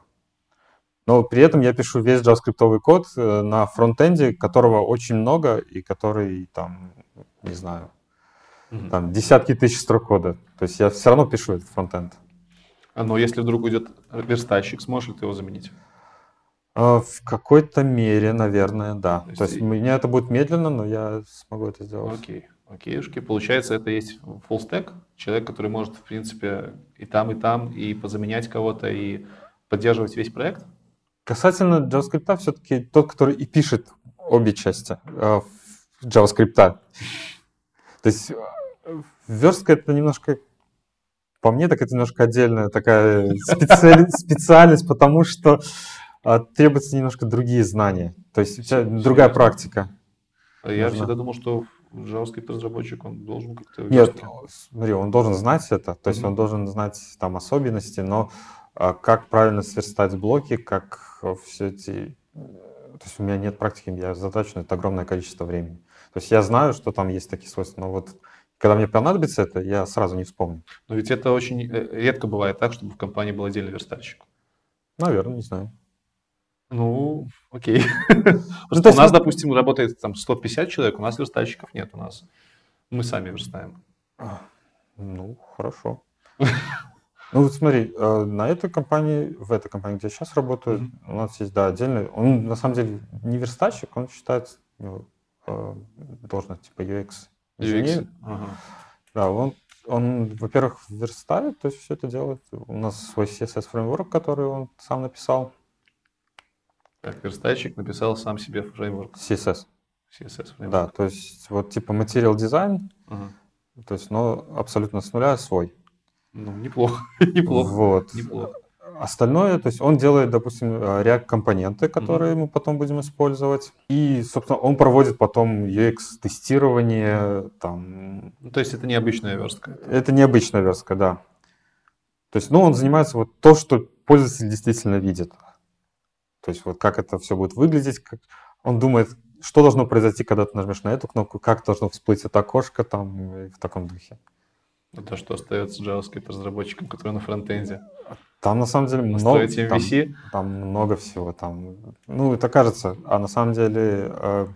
Но при этом я пишу весь JavaScript код э, на фронтенде, которого очень много и который там, не знаю, mm-hmm. там десятки тысяч строк кода. То есть я все равно пишу этот фронтенд. А но если вдруг уйдет верстальщик, сможешь ли ты его заменить? А, в какой-то мере, наверное, да. То есть, То есть и... у меня это будет медленно, но я смогу это сделать. Окей, Окейушки. Получается, это есть full stack, человек, который может, в принципе, и там, и там, и позаменять кого-то, и поддерживать весь проект? Касательно JavaScript, все-таки тот, который и пишет обе части э, JavaScript. То есть э, верстка это немножко, по мне, так это немножко отдельная такая специаль, специальность, потому что э, требуются немножко другие знания. То есть у тебя другая практика. Я всегда думал, что JavaScript разработчик, он должен как-то... Нет, смотри, он должен знать это, то есть mm-hmm. он должен знать там особенности, но а, как правильно сверстать блоки, как все эти... То есть у меня нет практики, я заточен, это огромное количество времени. То есть я знаю, что там есть такие свойства, но вот когда мне понадобится это, я сразу не вспомню. Но ведь это очень э, редко бывает так, чтобы в компании был отдельный верстальщик. Наверное, не знаю. Ну, окей. Просто у нас, допустим, работает там 150 человек, у нас верстальщиков нет, у нас мы сами верстаем. Ну, хорошо. Ну вот смотри, э, на этой компании, в этой компании, где я сейчас работаю, mm-hmm. у нас есть, да, отдельный, он на самом деле не верстальщик, он считается ну, э, должность типа UX инженер. Ага. Да, он, он, во-первых, верстает, то есть все это делает. У нас свой CSS фреймворк, который он сам написал. Так, верстальщик написал сам себе фреймворк. CSS. CSS фреймворк. Да, то есть вот типа материал дизайн, ага. то есть, но абсолютно с нуля свой. Ну, неплохо, неплохо. Вот. Неплохо. Остальное, то есть он делает, допустим, React-компоненты, которые mm-hmm. мы потом будем использовать. И, собственно, он проводит потом UX-тестирование. Там... Ну, то есть это необычная верстка? Это необычная верстка, да. То есть, ну, он занимается вот то, что пользователь действительно видит. То есть вот как это все будет выглядеть, как... он думает, что должно произойти, когда ты нажмешь на эту кнопку, как должно всплыть это окошко там в таком духе. Это что остается JavaScript разработчикам, которые на фронтенде? Там на самом деле много, там, там много всего. Там, ну, это кажется, а на самом деле э,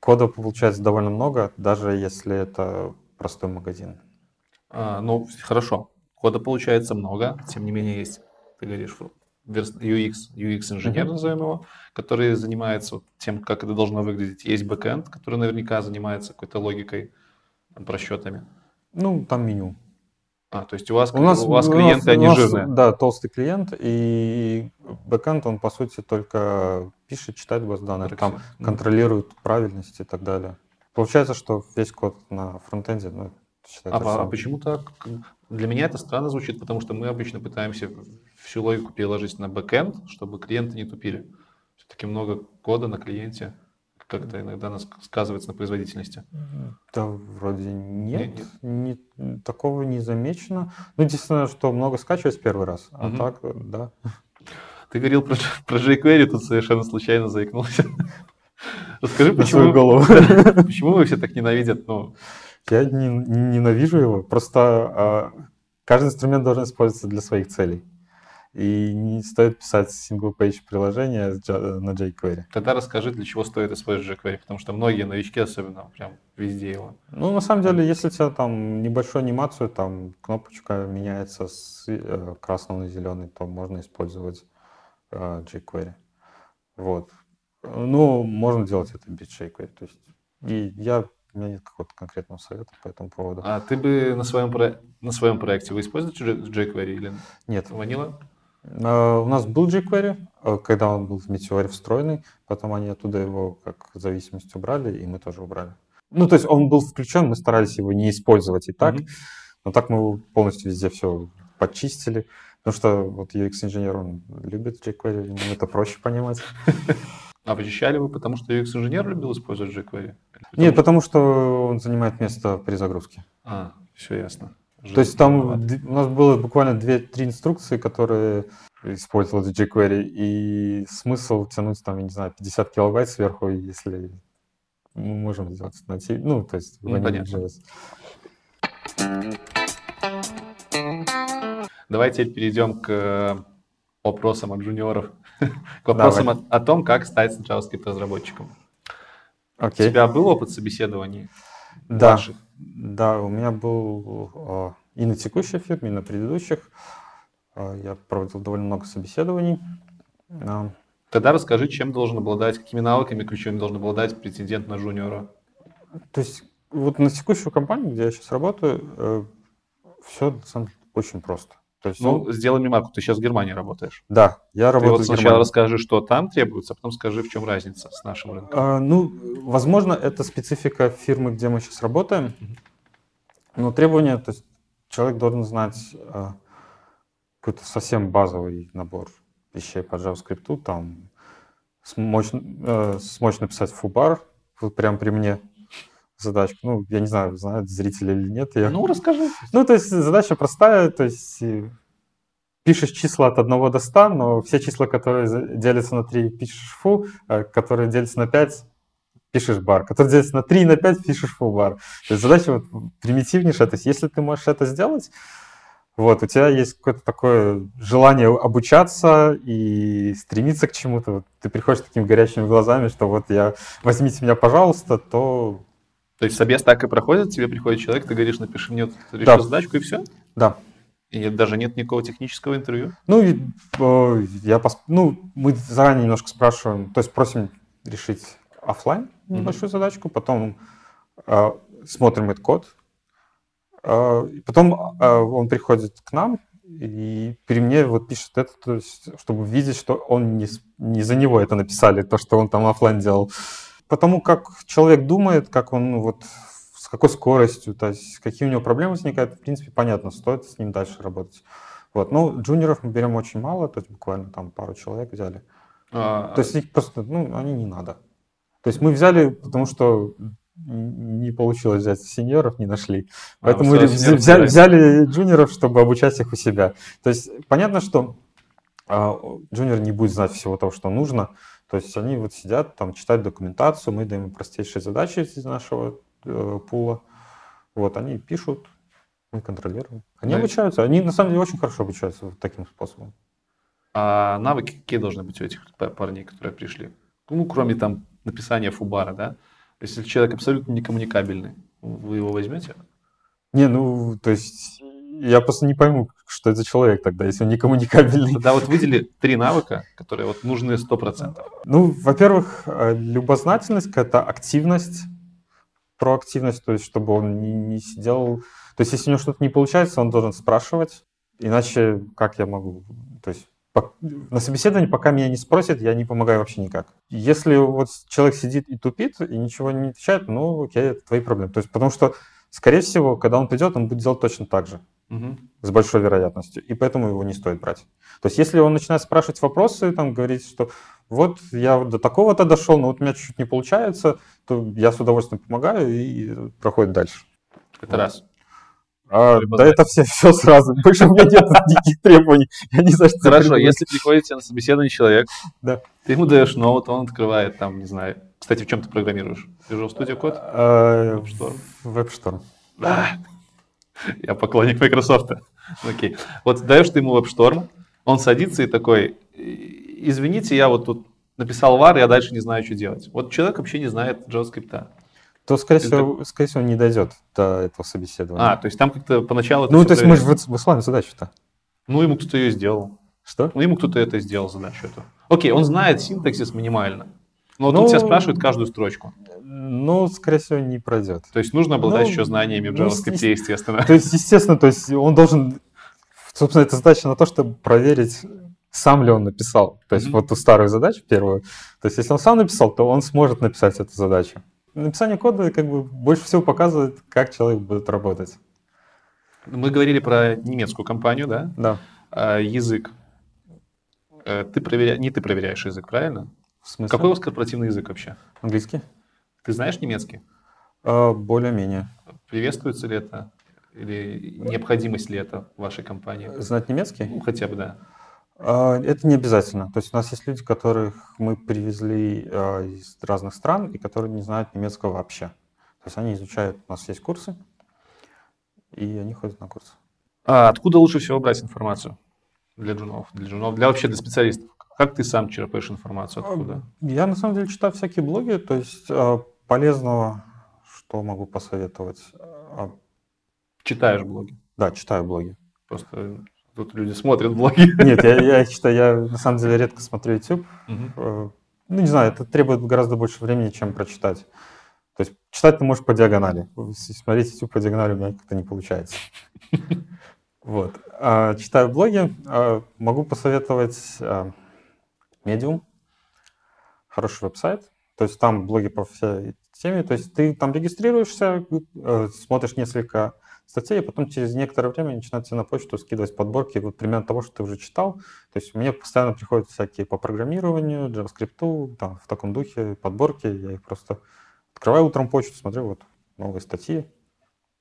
кода получается довольно много, даже если это простой магазин. А, ну, хорошо. Кода получается много, тем не менее есть, ты говоришь, UX, UX-инженер, mm-hmm. назовем его, который занимается тем, как это должно выглядеть. Есть бэкэнд, который наверняка занимается какой-то логикой, там, просчетами. Ну, там меню. А, то есть у вас, у нас, у вас клиенты, у нас, они нас, жирные? Да, толстый клиент, и бэкэнд, он, по сути, только пишет, читает баз данных, там контролирует правильность и так далее. Получается, что весь код на фронтенде, ну, считается... А, а почему так? Для меня это странно звучит, потому что мы обычно пытаемся всю логику переложить на бэкэнд, чтобы клиенты не тупили. Все-таки много кода на клиенте как-то иногда нас сказывается на производительности? Да, вроде нет, нет, нет. Не, такого не замечено. Ну, единственное, что много скачивается первый раз, а угу. так, да. Ты говорил про, про jQuery, тут совершенно случайно заикнулся. Расскажи, почему, голову. почему вы все так ненавидят? Ну... Я не, не ненавижу его, просто а, каждый инструмент должен использоваться для своих целей. И не стоит писать single-page приложение на jQuery. Тогда расскажи, для чего стоит использовать jQuery, потому что многие новички особенно прям везде его. Ну, на самом деле, если у тебя там небольшую анимацию, там кнопочка меняется с э, красного на зеленый, то можно использовать э, jQuery. Вот. Ну, можно делать это без jQuery. То есть, и я у меня нет какого-то конкретного совета по этому поводу. А ты бы на своем, про... на своем проекте вы используете jQuery или нет? Ванила? А, у нас был jQuery, а, когда он был в Meteor встроенный, потом они оттуда его как зависимость убрали, и мы тоже убрали. Ну, то есть он был включен, мы старались его не использовать и так, mm-hmm. но так мы его полностью везде все почистили, потому что вот UX-инженер, он любит jQuery, ему это проще понимать. А почищали вы, потому что UX-инженер любил использовать jQuery? Потому Нет, потому что он занимает место при загрузке. А, все ясно. То есть там у нас было буквально 2-3 инструкции, которые использовал jQuery, и смысл тянуть там, я не знаю, 50 килобайт сверху, если мы можем сделать натив, ну, то есть в JS. Давайте перейдем к вопросам от джуниоров, к вопросам о, о том, как стать JavaScript разработчиком. Okay. У тебя был опыт собеседований? Да. Ваших? Да, у меня был а, и на текущей фирме, и на предыдущих. А, я проводил довольно много собеседований. А, Тогда расскажи, чем должен обладать, какими навыками ключевыми должен обладать претендент на жуниора. То есть Вот на текущую компанию, где я сейчас работаю, э, все на самом деле очень просто. То есть, ну, он... сделай мне марку, ты сейчас в Германии работаешь. Да, я работаю ты вот сначала Германии. расскажи, что там требуется, а потом скажи, в чем разница с нашим рынком. А, ну, возможно, это специфика фирмы, где мы сейчас работаем. Но требования, то есть человек должен знать а, какой-то совсем базовый набор вещей по JavaScript, там смочь, э, смочь написать фубар, прям при мне задачку. Ну, я не знаю, знают зрители или нет. Я... Ну, расскажи. Ну, то есть задача простая, то есть пишешь числа от 1 до 100, но все числа, которые делятся на 3, пишешь фу, а которые делятся на 5, пишешь бар, которые делятся на 3 и на 5, пишешь фу бар. То есть задача вот примитивнейшая. То есть если ты можешь это сделать, вот, у тебя есть какое-то такое желание обучаться и стремиться к чему-то. Вот ты приходишь такими горячими глазами, что вот я, возьмите меня, пожалуйста, то то есть собес так и проходит, тебе приходит человек, ты говоришь, напиши мне да. задачку и все? Да. И даже нет никакого технического интервью? Ну, я пос... ну, мы заранее немножко спрашиваем, то есть просим решить офлайн небольшую mm-hmm. задачку, потом э, смотрим этот код, э, потом э, он приходит к нам и при мне вот пишет это, то есть, чтобы видеть, что он не, не за него это написали, то, что он там офлайн делал потому как человек думает, как он ну, вот с какой скоростью, то есть какие у него проблемы возникают, в принципе, понятно, стоит с ним дальше работать. Вот. Ну, джуниоров мы берем очень мало, то есть буквально там пару человек взяли. А... То есть их просто, ну, они не надо. То есть мы взяли, потому что не получилось взять сеньоров, не нашли. А, Поэтому а, взяли, взяли, взяли джуниоров, чтобы обучать их у себя. То есть понятно, что а, джуниор не будет знать всего того, что нужно, то есть они вот сидят, там читают документацию, мы даем им простейшие задачи из нашего э, пула. Вот, они пишут, мы контролируем. Они да. обучаются, они на самом деле очень хорошо обучаются вот таким способом. А навыки какие должны быть у этих парней, которые пришли? Ну, кроме там написания фубара, да? Если человек абсолютно некоммуникабельный, вы его возьмете? Не, ну, то есть я просто не пойму, что это за человек тогда, если он не коммуникабельный. Тогда вот выдели три навыка, которые вот нужны 100%. Ну, во-первых, э, любознательность, какая-то активность, проактивность, то есть чтобы он не, не сидел... То есть если у него что-то не получается, он должен спрашивать, иначе как я могу... То есть на собеседовании, пока меня не спросят, я не помогаю вообще никак. Если вот человек сидит и тупит, и ничего не отвечает, ну, окей, это твои проблемы. То есть потому что, скорее всего, когда он придет, он будет делать точно так же угу. с большой вероятностью, и поэтому его не стоит брать. То есть если он начинает спрашивать вопросы, там, говорить, что вот я до такого-то дошел, но вот у меня чуть-чуть не получается, то я с удовольствием помогаю и проходит дальше. Это вот. раз. А, да это все, все сразу. Больше у меня нет никаких требований. Я не знаю, что Хорошо, если приходит тебе на собеседование человек, да. ты ему даешь ноут, он открывает там, не знаю. Кстати, в чем ты программируешь? Visual Studio Code? А, WebStorm. Я поклонник Microsoft. Окей. Вот даешь ты ему WebStorm, он садится и такой, извините, я вот тут написал var, я дальше не знаю, что делать. Вот человек вообще не знает JavaScript. То, скорее всего, так... скорее всего, не дойдет до этого собеседования. А, то есть там как-то поначалу... Ну, то есть мы же выслали задачу-то. Ну, ему кто-то ее сделал. Что? Ну, ему кто-то это сделал задачу эту. Окей, он знает синтаксис минимально. Но ну, тут тебя спрашивают каждую строчку. Ну, скорее всего, не пройдет. То есть нужно обладать ну, еще знаниями в JavaScript, ну, естественно. То есть, естественно, то есть он должен... Собственно, это задача на то, чтобы проверить, сам ли он написал. То есть mm-hmm. вот ту старую задачу первую. То есть если он сам написал, то он сможет написать эту задачу. Написание кода как бы больше всего показывает, как человек будет работать. Мы говорили про немецкую компанию, да? Да. А, язык. Э, ты проверя... Не ты проверяешь язык, правильно? В смысле? Какой у вас корпоративный язык вообще? Английский. Ты знаешь немецкий? А, более-менее. Приветствуется ли это? Или необходимость ли это в вашей компании? Знать немецкий? Ну, хотя бы, да. А, это не обязательно. То есть у нас есть люди, которых мы привезли а, из разных стран и которые не знают немецкого вообще. То есть они изучают, у нас есть курсы, и они ходят на курсы. А откуда лучше всего брать информацию для джунов, для джунов, для вообще для специалистов? Как ты сам черпаешь информацию откуда? Я на самом деле читаю всякие блоги, то есть полезного, что могу посоветовать? А, Читаешь блоги? Да, читаю блоги. Просто тут люди смотрят блоги. Нет, я, я читаю, я на самом деле редко смотрю YouTube. Угу. Ну, не знаю, это требует гораздо больше времени, чем прочитать. То есть читать ты можешь по диагонали. Смотреть YouTube по диагонали у меня как-то не получается. Вот. А, читаю блоги. А, могу посоветовать а, Medium. Хороший веб-сайт. То есть там блоги по всей теме. То есть ты там регистрируешься, э, смотришь несколько статей, а потом через некоторое время начинают тебе на почту скидывать подборки вот примерно того, что ты уже читал. То есть мне постоянно приходят всякие по программированию, JavaScript, там в таком духе подборки. Я их просто открываю утром почту, смотрю вот новые статьи,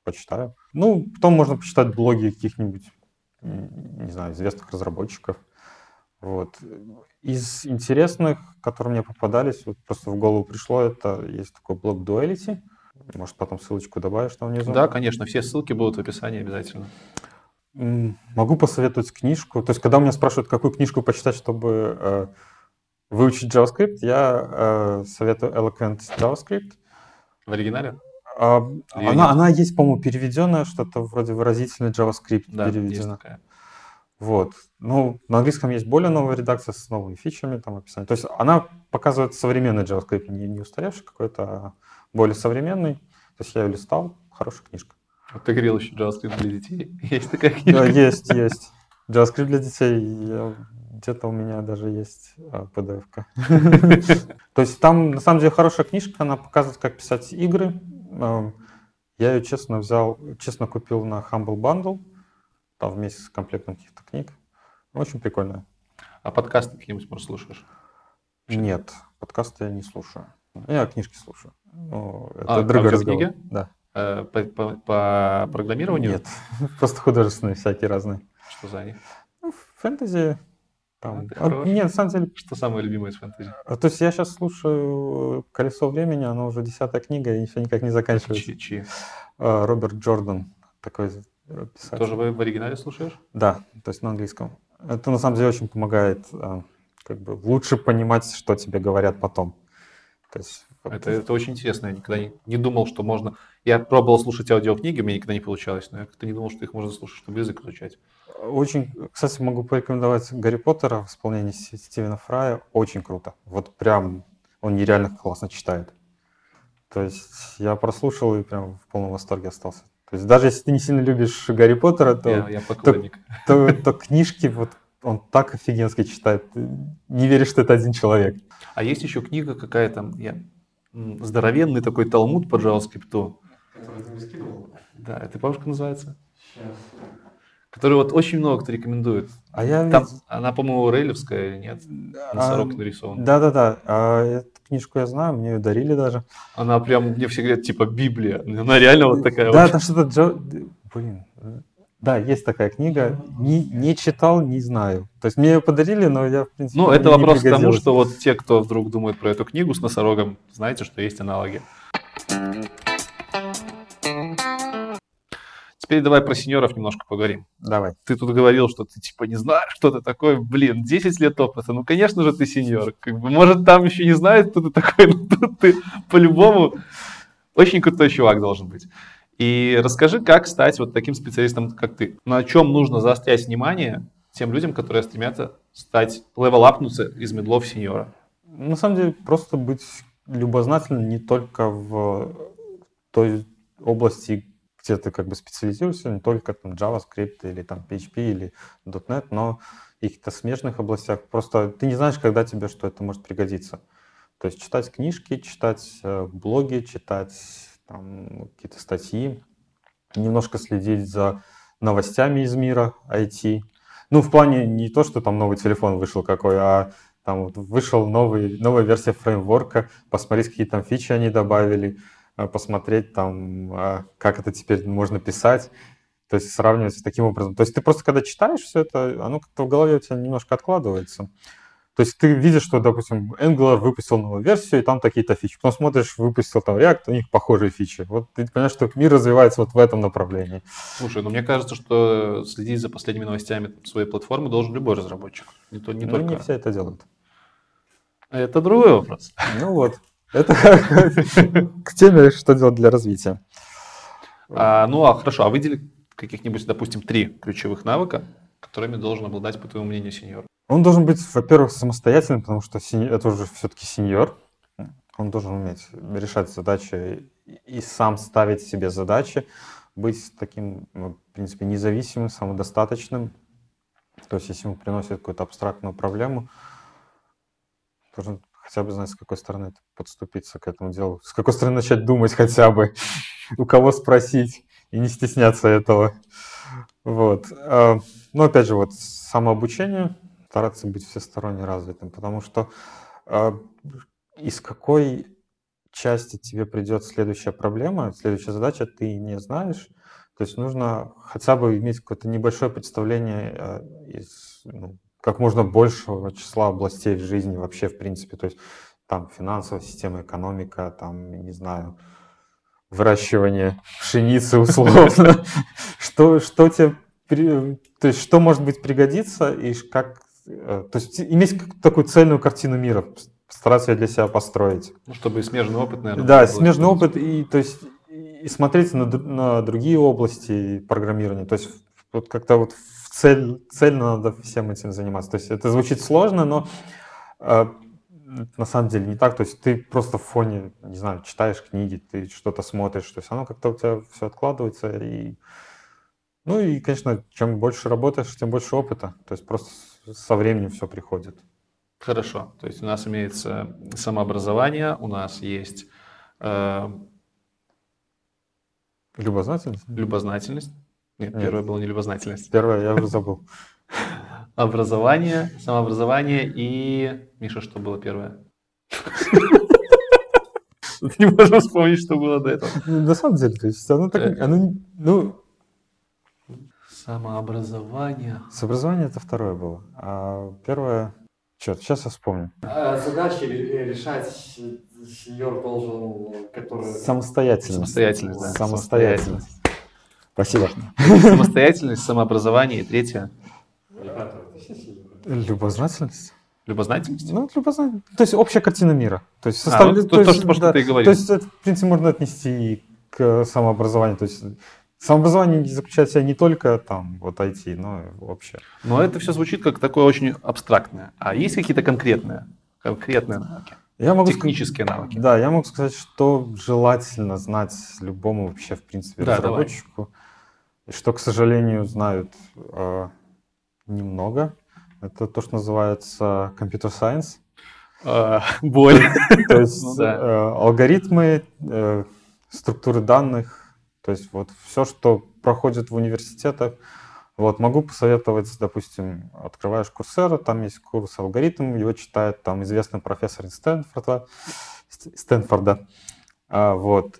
почитаю. Ну, потом можно почитать блоги каких-нибудь, не знаю, известных разработчиков. Вот. Из интересных, которые мне попадались, вот просто в голову пришло, это есть такой блог Duality. Может, потом ссылочку добавишь там внизу? Да, конечно, все ссылки будут в описании обязательно. Могу посоветовать книжку. То есть, когда у меня спрашивают, какую книжку почитать, чтобы э, выучить JavaScript, я э, советую Eloquent JavaScript. В оригинале? А, она, она есть, по-моему, переведенная, что-то вроде выразительный JavaScript да, переведена. Есть такая. Вот. Ну, на английском есть более новая редакция с новыми фичами, там описание. То есть она показывает современный JavaScript, не, не устаревший какой-то, а более современный. То есть я ее листал, хорошая книжка. Вот ты говорил еще JavaScript для детей. Есть такая книжка? Да, есть, есть. JavaScript для детей. Где-то у меня даже есть а, PDF-ка. То есть там, на самом деле, хорошая книжка, она показывает, как писать игры. А, я ее, честно, взял, честно купил на Humble Bundle там вместе с комплектом каких-то книг. Очень прикольно. А подкасты какие-нибудь, может, слушаешь? Нет, подкасты я не слушаю. Я книжки слушаю. Ну, это а, другой разговор. книги? Да. Э, по, по, по программированию? Нет, просто художественные всякие разные. Что за них? Ну, фэнтези. Там. А, нет, на самом деле... Что самое любимое из фэнтези? А, то есть я сейчас слушаю «Колесо времени», оно уже десятая книга, и еще никак не заканчивается. Чьи? чьи? А, Роберт Джордан, такой писатель. Тоже в, в оригинале слушаешь? Да, то есть на английском. Это на самом деле очень помогает а, как бы лучше понимать, что тебе говорят потом. То есть, это, это очень интересно. Я никогда не, не думал, что можно... Я пробовал слушать аудиокниги, у меня никогда не получалось, но я как-то не думал, что их можно слушать, чтобы язык изучать. Очень, кстати, могу порекомендовать Гарри Поттера в исполнении Стивена Фрая. Очень круто. Вот прям он нереально классно читает. То есть я прослушал и прям в полном восторге остался. То есть даже если ты не сильно любишь Гарри Поттера, то, я, я то, то, то книжки вот он так офигенски читает. Ты не веришь, что это один человек. А есть еще книга какая-то, я, здоровенный такой талмуд по JavaScript. Который ты скидывал? Да, это бабушка называется? Сейчас. Который вот очень много кто рекомендует. А я Там, ведь... Она, по-моему, рейлевская или нет? Носорог а, нарисован. Да-да-да. А, эту книжку я знаю, мне ее дарили даже. Она прям, мне все говорят, типа Библия. Она реально вот такая. Да, вот. там что-то... Джо... Блин, да, есть такая книга. Не, не читал, не знаю. То есть мне ее подарили, но я, в принципе, Ну, это вопрос к тому, что вот те, кто вдруг думает про эту книгу с носорогом, знаете, что есть аналоги. Теперь давай про сеньоров немножко поговорим. Давай. Ты тут говорил, что ты типа не знаешь, кто ты такой. Блин, 10 лет опыта. Ну, конечно же, ты сеньор. Как бы, может, там еще не знают, кто ты такой, но тут ты по-любому очень крутой чувак должен быть. И расскажи, как стать вот таким специалистом, как ты. На чем нужно заострять внимание тем людям, которые стремятся стать, левелапнуться из медлов сеньора? На самом деле, просто быть любознательным не только в той области, где ты как бы специализируешься, не только там JavaScript или там PHP или .NET, но и каких-то смежных областях. Просто ты не знаешь, когда тебе что это может пригодиться. То есть читать книжки, читать э, блоги, читать там какие-то статьи, немножко следить за новостями из мира IT. Ну, в плане не то, что там новый телефон вышел какой, а там вот вышел новый, новая версия фреймворка, посмотреть, какие там фичи они добавили, посмотреть там, а, как это теперь можно писать. То есть сравнивать таким образом. То есть ты просто когда читаешь все это, оно как-то в голове у тебя немножко откладывается. То есть ты видишь, что, допустим, Angular выпустил новую версию, и там такие-то фичи. Потом смотришь, выпустил там React, у них похожие фичи. Вот ты понимаешь, что мир развивается вот в этом направлении. Слушай, ну мне кажется, что следить за последними новостями своей платформы должен любой разработчик. Не, то, не ну, только... не все это делают. Это другой вопрос. Ну вот. Это к теме, что делать для развития. А, ну, а хорошо, а выдели каких-нибудь, допустим, три ключевых навыка, которыми должен обладать, по твоему мнению, сеньор? Он должен быть, во-первых, самостоятельным, потому что это уже все-таки сеньор. Он должен уметь решать задачи и сам ставить себе задачи, быть таким, ну, в принципе, независимым, самодостаточным. То есть, если ему приносит какую-то абстрактную проблему, должен хотя бы знать, с какой стороны подступиться к этому делу, с какой стороны начать думать хотя бы, у кого спросить и не стесняться этого. Вот. А, но опять же, вот самообучение, стараться быть всесторонне развитым, потому что а, из какой части тебе придет следующая проблема, следующая задача, ты не знаешь. То есть нужно хотя бы иметь какое-то небольшое представление а, из ну, как можно большего числа областей в жизни вообще, в принципе. То есть там финансовая система, экономика, там, не знаю, выращивание пшеницы условно. Что, что тебе, то есть что может быть пригодится и как, э, то есть иметь такую цельную картину мира, стараться ее для себя построить. Ну, чтобы и смежный опыт, наверное. Да, смежный опыт и, то есть, и смотреть на, на другие области программирования. То есть вот как-то вот цель, цельно надо всем этим заниматься. То есть это звучит сложно, но э, на самом деле не так. То есть ты просто в фоне, не знаю, читаешь книги, ты что-то смотришь, то есть оно как-то у тебя все откладывается. И... Ну и, конечно, чем больше работаешь, тем больше опыта. То есть просто со временем все приходит. Хорошо. То есть у нас имеется самообразование, у нас есть... Э... Любознательность? Любознательность. Нет, Нет, первое было не любознательность. Первое я уже забыл. Образование, самообразование и... Миша, что было первое? Не можем вспомнить, что было до этого. Ну, на самом деле, то есть оно так... Э, оно, ну... Самообразование. Самообразование это второе было. А первое... Черт, сейчас я вспомню. А задачи решать сеньор должен, который... Самостоятельность. Самостоятельность, да. Самостоятельность. Спасибо. Самостоятельность, самообразование. И третье. Любознательность. Любознательность? Ну, любознательность. То есть общая картина мира. То есть, состав... а, вот, то, то, есть, то, что да, ты и говорил. То есть, это, в принципе, можно отнести к самообразованию. То есть, самообразование заключает в себе не только там вот IT, но и вообще. Но это все звучит как такое очень абстрактное. А есть какие-то конкретные, конкретные навыки? Я могу Технические сказать, навыки. Да, я могу сказать, что желательно знать любому вообще, в принципе, да, разработчику. Давай. И что, к сожалению, знают э, немного. Это то, что называется компьютер сайенс. Боль. То есть ну, э, алгоритмы, э, структуры данных, то есть вот все, что проходит в университетах. Вот, могу посоветовать, допустим, открываешь Курсера, там есть курс алгоритм, его читает там известный профессор из Стэнфорда, Стэнфорда. А, вот,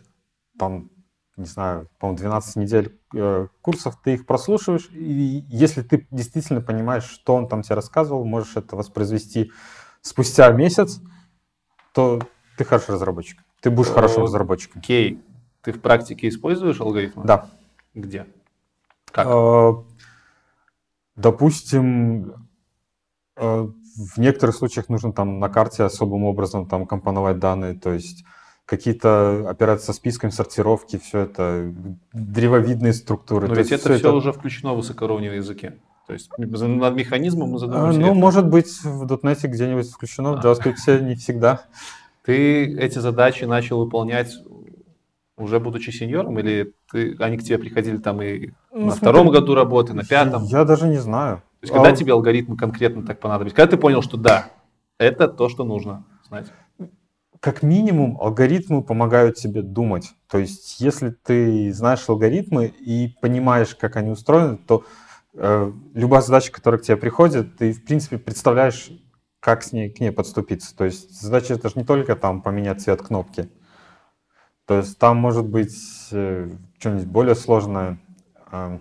там не знаю, по-моему, 12 недель э, курсов, ты их прослушиваешь, и если ты действительно понимаешь, что он там тебе рассказывал, можешь это воспроизвести спустя месяц, то ты хороший разработчик. Ты будешь хорошим разработчиком. Окей. Ты в практике используешь алгоритмы? Да. Где? Как? Э, допустим, э, в некоторых случаях нужно там на карте особым образом там компоновать данные, то есть какие-то операции со списками сортировки, все это, древовидные структуры. Но ведь это все, это... уже включено в высокоуровневом языке. То есть над механизмом мы задумываемся. Ну, может быть, в .NET где-нибудь включено, в JavaScript не всегда. Ты эти задачи начал выполнять уже будучи сеньором, или ты, они к тебе приходили там и ну, на смотри, втором году работы, на пятом? Я даже не знаю. То есть, когда а... тебе алгоритмы конкретно так понадобились? Когда ты понял, что да, это то, что нужно знать? Как минимум алгоритмы помогают тебе думать. То есть, если ты знаешь алгоритмы и понимаешь, как они устроены, то э, любая задача, которая к тебе приходит, ты, в принципе, представляешь, как с ней, к ней подступиться. То есть, задача это же не только там поменять цвет кнопки. То есть, там может быть э, что-нибудь более сложное. Э,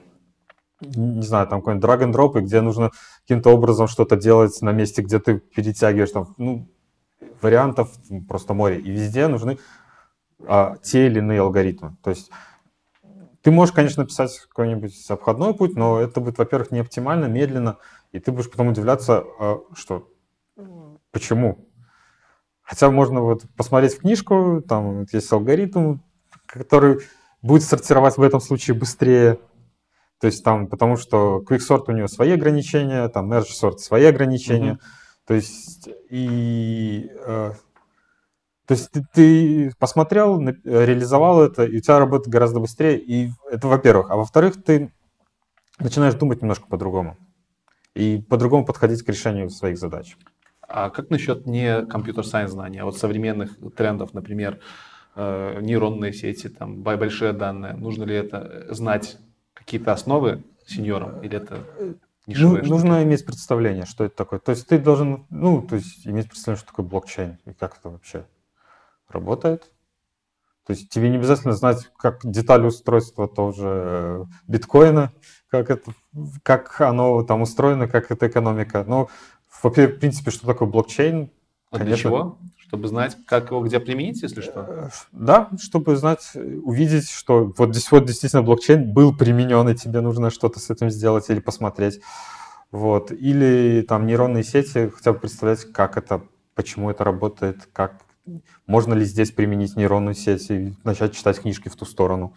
не знаю, там какой-нибудь drag and drop, где нужно каким-то образом что-то делать на месте, где ты перетягиваешь. Там, ну, вариантов просто море. И везде нужны а, те или иные алгоритмы. То есть ты можешь, конечно, написать какой-нибудь обходной путь, но это будет, во-первых, не оптимально, медленно, и ты будешь потом удивляться, а, что почему. Хотя можно вот посмотреть в книжку, там есть алгоритм, который будет сортировать в этом случае быстрее. То есть там, потому что QuickSort у него свои ограничения, там Merge Sort свои ограничения. Mm-hmm. То есть и э, То есть ты, ты посмотрел, реализовал это, и у тебя работает гораздо быстрее. И это во-первых. А во-вторых, ты начинаешь думать немножко по-другому. И по-другому подходить к решению своих задач. А как насчет не компьютер-сайенс знания, а вот современных трендов, например, э, нейронные сети, там, большие данные? Нужно ли это знать какие-то основы сеньорам или это ну, нужно иметь представление, что это такое. То есть ты должен, ну, то есть иметь представление, что такое блокчейн и как это вообще работает. То есть тебе не обязательно знать, как детали устройства тоже э, биткоина, как это, как оно там устроено, как это экономика. Но в принципе, что такое блокчейн? А Конечно. для чего? Чтобы знать, как его где применить, если что? Э, да, чтобы знать, увидеть, что вот здесь вот действительно блокчейн был применен, и тебе нужно что-то с этим сделать или посмотреть. Вот. Или там нейронные сети, хотя бы представлять, как это, почему это работает, как можно ли здесь применить нейронную сеть и начать читать книжки в ту сторону.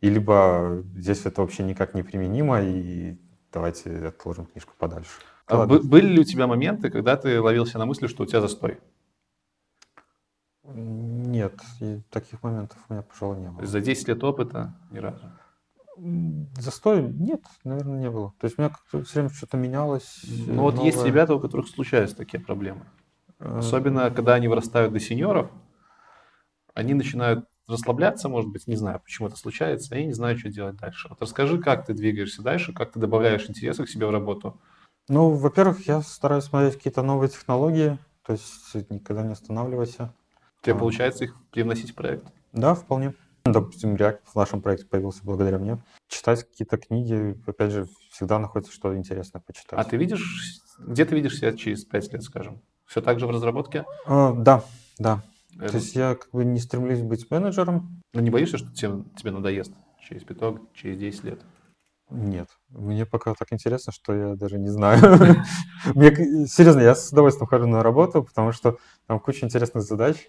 И либо здесь это вообще никак не применимо, и давайте отложим книжку подальше. А были ли у тебя моменты, когда ты ловился на мысли, что у тебя застой? Нет, таких моментов у меня, пожалуй, не было. За 10 лет опыта ни разу? Застой? Нет, наверное, не было. То есть у меня как-то все время что-то менялось. Ну вот есть ребята, у которых случаются такие проблемы. Э, Особенно, когда они вырастают до сеньоров, они начинают расслабляться, может быть, не знаю, почему это случается, и не знаю, что делать дальше. Вот расскажи, как ты двигаешься дальше, как ты добавляешь интереса к себе в работу. Ну, во-первых, я стараюсь смотреть какие-то новые технологии, то есть никогда не останавливайся. Тебе а. получается их привносить в проект? Да, вполне. Допустим, React в нашем проекте появился благодаря мне. Читать какие-то книги, опять же, всегда находится что-то интересное почитать. А ты видишь, где ты видишь себя через пять лет, скажем? Все так же в разработке? А, да, да. Это... То есть я как бы не стремлюсь быть менеджером. Но не боишься, что тебе, тебе надоест через пяток, через 10 лет? Нет, мне пока так интересно, что я даже не знаю. Мне, серьезно, я с удовольствием хожу на работу, потому что там куча интересных задач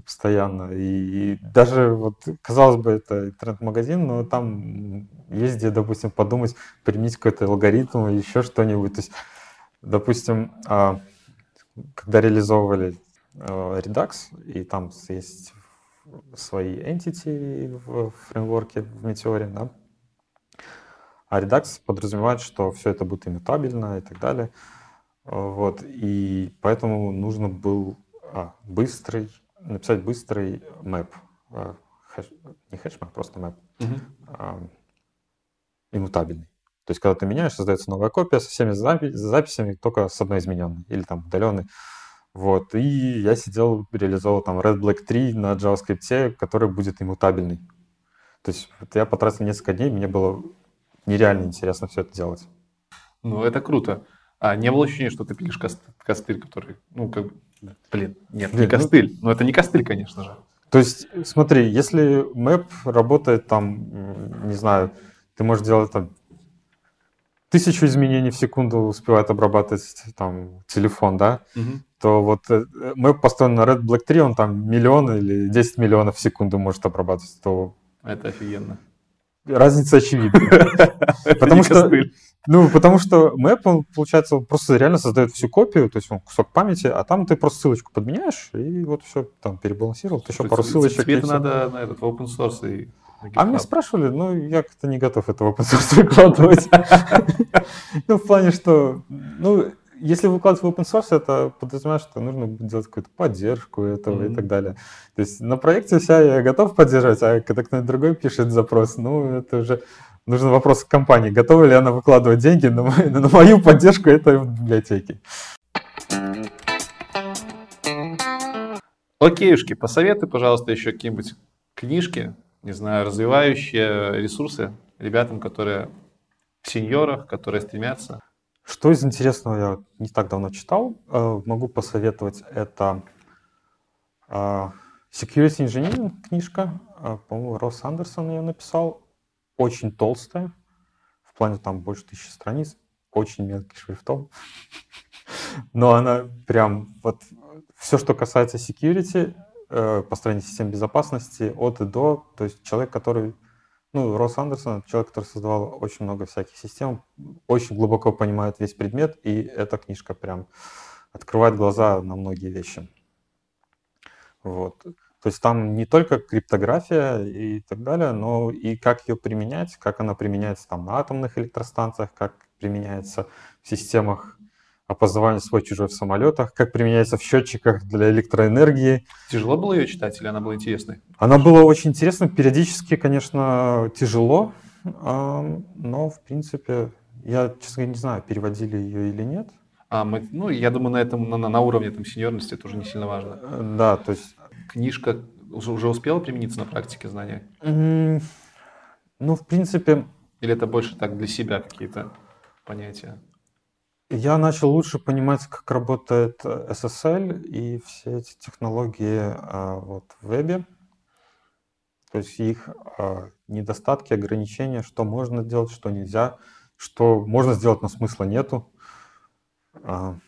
постоянно. И даже вот, казалось бы, это интернет-магазин, но там есть где, допустим, подумать, применить какой-то алгоритм еще что-нибудь. То есть, допустим, а, когда реализовывали а, Redux, и там есть свои entity в фреймворке, в Meteor, да, а Redux подразумевает, что все это будет иммутабельно и так далее. Вот. И поэтому нужно был а, быстрый написать быстрый мэп. А, хэш, не хэшмэп, просто мэп. Uh-huh. А, иммутабельный. То есть, когда ты меняешь, создается новая копия со всеми запи- записями, только с одной измененной или там удаленной. Вот. И я сидел, реализовал там Red Black 3 на JavaScript, который будет иммутабельный. То есть вот я потратил несколько дней, мне было нереально интересно все это делать. Ну, это круто. А не было ощущения, что ты пилишь костыль, который, ну, как Блин, нет, Блин, не ну костыль. Ну... Но это не костыль, конечно же. То есть, смотри, если мэп работает там, не знаю, ты можешь делать там тысячу изменений в секунду успевает обрабатывать там телефон, да, угу. то вот мэп построен на Red Black 3, он там миллион или 10 миллионов в секунду может обрабатывать, то... Это офигенно. Разница очевидна. Потому что, ну, потому что мэп, он, получается, просто реально создает всю копию, то есть он кусок памяти, а там ты просто ссылочку подменяешь, и вот все там перебалансировал, ты еще пару ссылочек. Тебе это надо на этот open source и а меня спрашивали, ну, я как-то не готов это в open source выкладывать. Ну, в плане, что, ну, если выкладывать в open source, это подразумевает, что нужно делать какую-то поддержку этого mm-hmm. и так далее. То есть на проекте вся я готов поддерживать, а когда кто-нибудь другой пишет запрос, ну, это уже нужен вопрос к компании, готова ли она выкладывать деньги на, мою, на мою поддержку этой библиотеки. Окейушки, посоветуй, пожалуйста, еще какие-нибудь книжки, не знаю, развивающие ресурсы ребятам, которые в сеньорах, которые стремятся что из интересного я не так давно читал, э, могу посоветовать, это э, Security Engineering книжка, э, по-моему, Росс Андерсон ее написал, очень толстая, в плане там больше тысячи страниц, очень мелкий шрифтом, но она прям вот все, что касается security, построения систем безопасности от и до, то есть человек, который ну, Росс Андерсон — человек, который создавал очень много всяких систем, очень глубоко понимает весь предмет, и эта книжка прям открывает глаза на многие вещи. Вот. То есть там не только криптография и так далее, но и как ее применять, как она применяется там на атомных электростанциях, как применяется в системах опознавания свой-чужой в самолетах, как применяется в счетчиках для электроэнергии. Тяжело было ее читать или она была интересной? Она была очень интересной. Периодически, конечно, тяжело, но, в принципе, я, честно говоря, не знаю, переводили ее или нет. А мы, ну, я думаю, на этом, на, на уровне там сеньорности это уже не сильно важно. Э, да, то есть... Книжка уже, уже успела примениться на практике знания? Ну, в принципе... Или это больше так для себя какие-то понятия? Я начал лучше понимать, как работает SSL и все эти технологии а, вот, в вебе. То есть их а, недостатки, ограничения, что можно делать, что нельзя, что можно сделать, но смысла нету. А,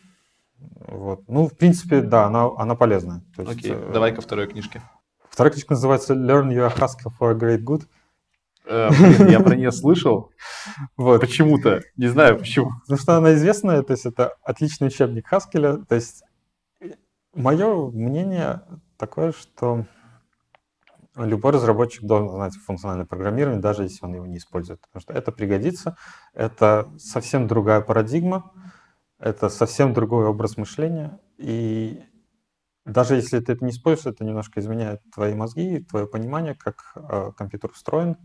вот. Ну, в принципе, да, она, она полезная. То есть, Окей, э, давай ко второй книжке. Вторая книжка называется Learn Your Haskell for a Great Good. Э, я про нее слышал. Вот. Почему-то. Не знаю почему. Потому что она известная, то есть это отличный учебник Хаскеля. То есть мое мнение такое, что любой разработчик должен знать функциональное программирование, даже если он его не использует. Потому что это пригодится. Это совсем другая парадигма. Это совсем другой образ мышления. И даже если ты это не используешь, это немножко изменяет твои мозги, твое понимание, как э, компьютер устроен.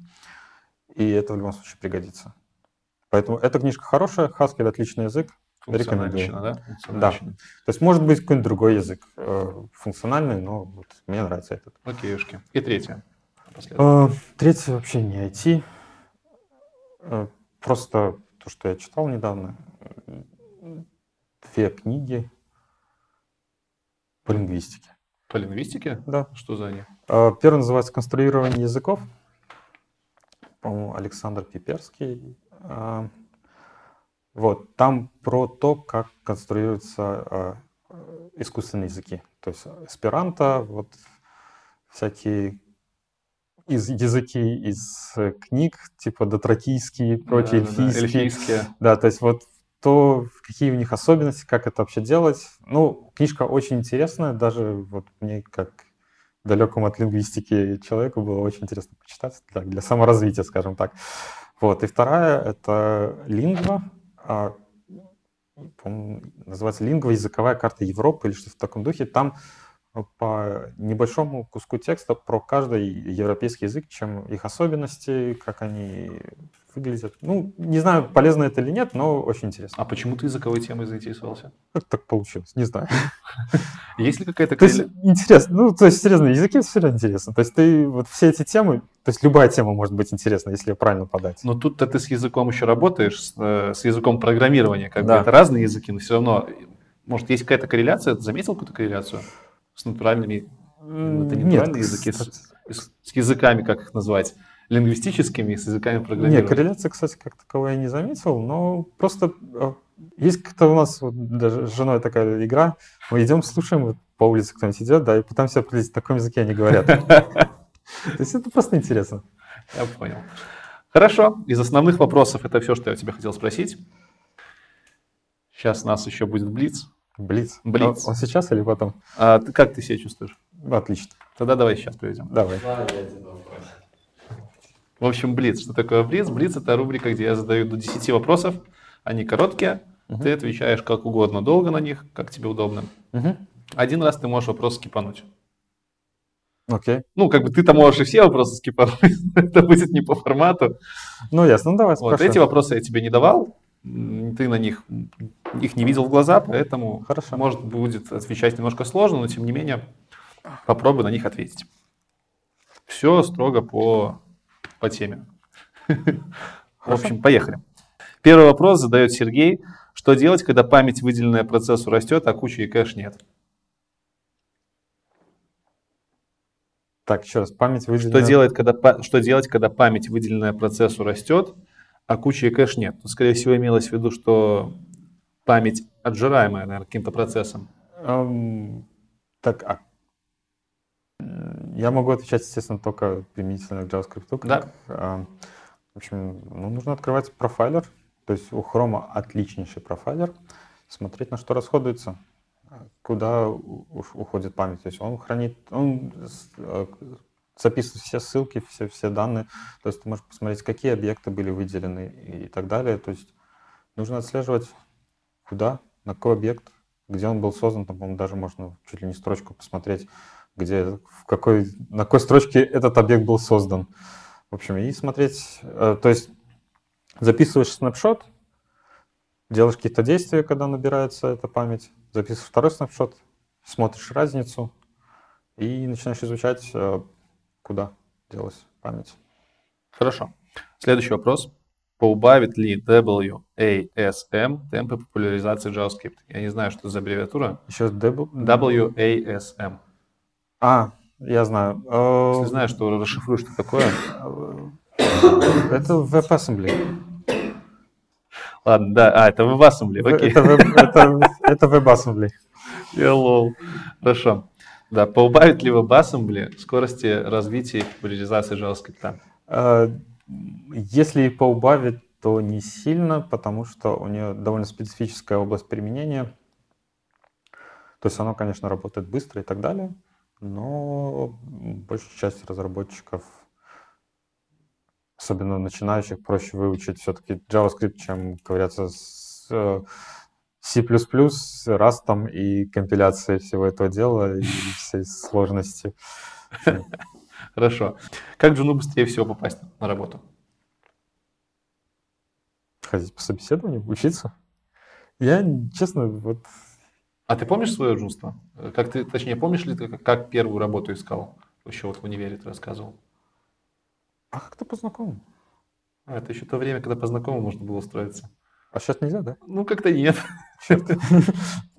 И это в любом случае пригодится. Поэтому эта книжка хорошая, Haskell отличный язык. Рекомендую. Да? да. То есть может быть какой-нибудь другой язык э, функциональный, но вот мне нравится этот. Окейушки. И третье. Э, третье вообще не IT. Э, просто то, что я читал недавно две книги по лингвистике. По лингвистике? Да. Что за они? А, первый называется «Конструирование языков». По-моему, Александр Пиперский. А, вот, там про то, как конструируются а, искусственные языки. То есть эсперанто, вот всякие из языки из книг, типа дотракийские, прочие да, эльфийские. Да, эльфийские. Да, то есть вот то какие у них особенности, как это вообще делать. Ну, книжка очень интересная, даже вот мне как далекому от лингвистики человеку было очень интересно почитать для, для саморазвития, скажем так. Вот. И вторая — это лингва, а, называется лингва языковая карта Европы или что-то в таком духе. Там по небольшому куску текста про каждый европейский язык, чем их особенности, как они выглядят. Ну, не знаю, полезно это или нет, но очень интересно. А почему ты языковой темой заинтересовался? Как так получилось? Не знаю. Есть ли какая-то... То есть, интересно. Ну, то есть, серьезно, языки все равно интересно. То есть, ты вот все эти темы, то есть, любая тема может быть интересна, если ее правильно подать. Но тут-то ты с языком еще работаешь, с, э, с языком программирования. Как да. бы это разные языки, но все равно, может, есть какая-то корреляция? Ты заметил какую-то корреляцию? С натуральными, это не натуральные языки, с, с языками, как их назвать, лингвистическими, с языками программирования. Нет, корреляции, кстати, как таковой я не заметил, но просто а, есть как-то у нас вот, даже с женой такая игра, мы идем, слушаем, вот, по улице кто-нибудь идет, да, и пытаемся определить, на каком языке они говорят. То есть это просто интересно. Я понял. Хорошо, из основных вопросов это все, что я тебя хотел спросить. Сейчас у нас еще будет Блиц. Блиц. Блиц. Он, он сейчас или потом? А ты, как ты себя чувствуешь? Отлично. Тогда давай сейчас проведем. Давай. В общем, Блиц. Что такое Блиц? Блиц – это рубрика, где я задаю до 10 вопросов. Они короткие. Угу. Ты отвечаешь как угодно, долго на них, как тебе удобно. Угу. Один раз ты можешь вопрос скипануть. Окей. Ну, как бы ты-то можешь и все вопросы скипануть. это будет не по формату. Ну, ясно. Ну, давай Вот эти вопросы я тебе не давал ты на них их не видел в глаза, поэтому Хорошо. может будет отвечать немножко сложно, но тем не менее попробуй на них ответить. Все строго по, по теме. В общем, поехали. Первый вопрос задает Сергей. Что делать, когда память, выделенная процессу, растет, а куча и кэш нет? Так, еще раз, память выделенная... Что делать, когда, что делать, когда память, выделенная процессу, растет, а кучи и кэш нет. Тут, скорее всего, имелось в виду, что память отжираемая, наверное, каким-то процессом. Um, так, а я могу отвечать, естественно, только применительно к JavaScript. Как, да. А, в общем, ну, нужно открывать профайлер. То есть у Chrome отличнейший профайлер. Смотреть, на что расходуется. куда уходит память. То есть он хранит, он э, записывает все ссылки, все, все данные. То есть ты можешь посмотреть, какие объекты были выделены и так далее. То есть нужно отслеживать, куда, на какой объект, где он был создан. Там, по-моему, даже можно чуть ли не строчку посмотреть, где, в какой, на какой строчке этот объект был создан. В общем, и смотреть, э, то есть записываешь снапшот, делаешь какие-то действия, когда набирается эта память, записываешь второй снапшот, смотришь разницу и начинаешь изучать, э, куда делась память. Хорошо. Следующий вопрос. Поубавит ли WASM темпы популяризации JavaScript? Я не знаю, что за аббревиатура. Еще W... WASM. А, я знаю. Если знаешь, что расшифруешь, что такое. Это WebAssembly. Ладно, да, а, это WebAssembly, окей. Это, это, это WebAssembly. Я лол. Хорошо. Да, поубавит ли WebAssembly скорости развития и популяризации JavaScript? Если поубавит, то не сильно, потому что у нее довольно специфическая область применения. То есть оно, конечно, работает быстро и так далее, но большая часть разработчиков особенно начинающих, проще выучить все-таки JavaScript, чем ковыряться с э, C++, Rust и компиляцией всего этого дела и всей сложности. Хорошо. Как жену быстрее всего попасть на работу? Ходить по собеседованию, учиться. Я, честно, вот... А ты помнишь свое жунство? Как ты, точнее, помнишь ли ты, как первую работу искал? Еще вот в универе ты рассказывал. А как ты по знакомым? А, это еще то время, когда по знакомым можно было устроиться. А сейчас нельзя, да? Ну, как-то нет.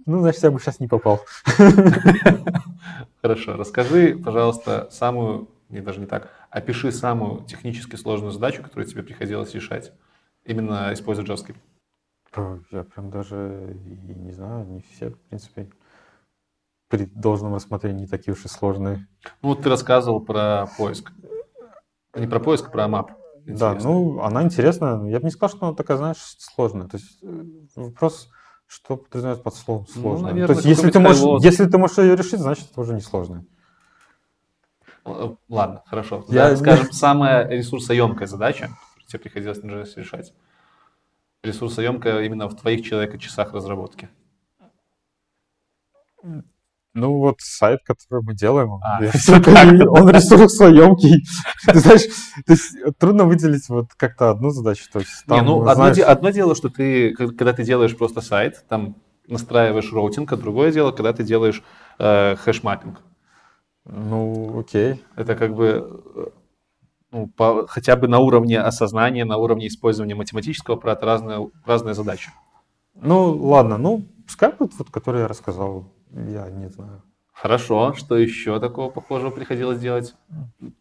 Ну, значит, я бы сейчас не попал. Хорошо. Расскажи, пожалуйста, самую, не даже не так, опиши самую технически сложную задачу, которую тебе приходилось решать, именно используя JavaScript. Я прям даже и не знаю, не все, в принципе, при должном рассмотрении не такие уж и сложные. Ну, вот ты рассказывал про поиск. Не про поиск, а про map. Да, ну, она интересная. Я бы не сказал, что она такая, знаешь, сложная. То есть э, вопрос, что подразумевается под словом сложно. Ну, наверное, То есть если ты, можешь, если ты можешь ее решить, значит, это уже не сложно. Э, ладно, хорошо. Я... Да, скажем, самая ресурсоемкая задача, которую тебе приходилось на JS решать. Ресурсоемкая именно в твоих человека-часах разработки. Ну, вот сайт, который мы делаем, а, он ресурсоемкий. Ты знаешь, то есть трудно выделить вот как-то одну задачу. То есть, там, Не, ну, знаешь... одно, одно дело, что ты, когда ты делаешь просто сайт, там настраиваешь роутинг, а другое дело, когда ты делаешь э, hash mapping. Ну, окей. Это как бы э, ну, по, хотя бы на уровне осознания, на уровне использования математического аппарата разные, разные задачи. Ну, ладно, ну, пускай вот, вот, который я рассказал, я не знаю. Хорошо, что еще такого похожего приходилось делать?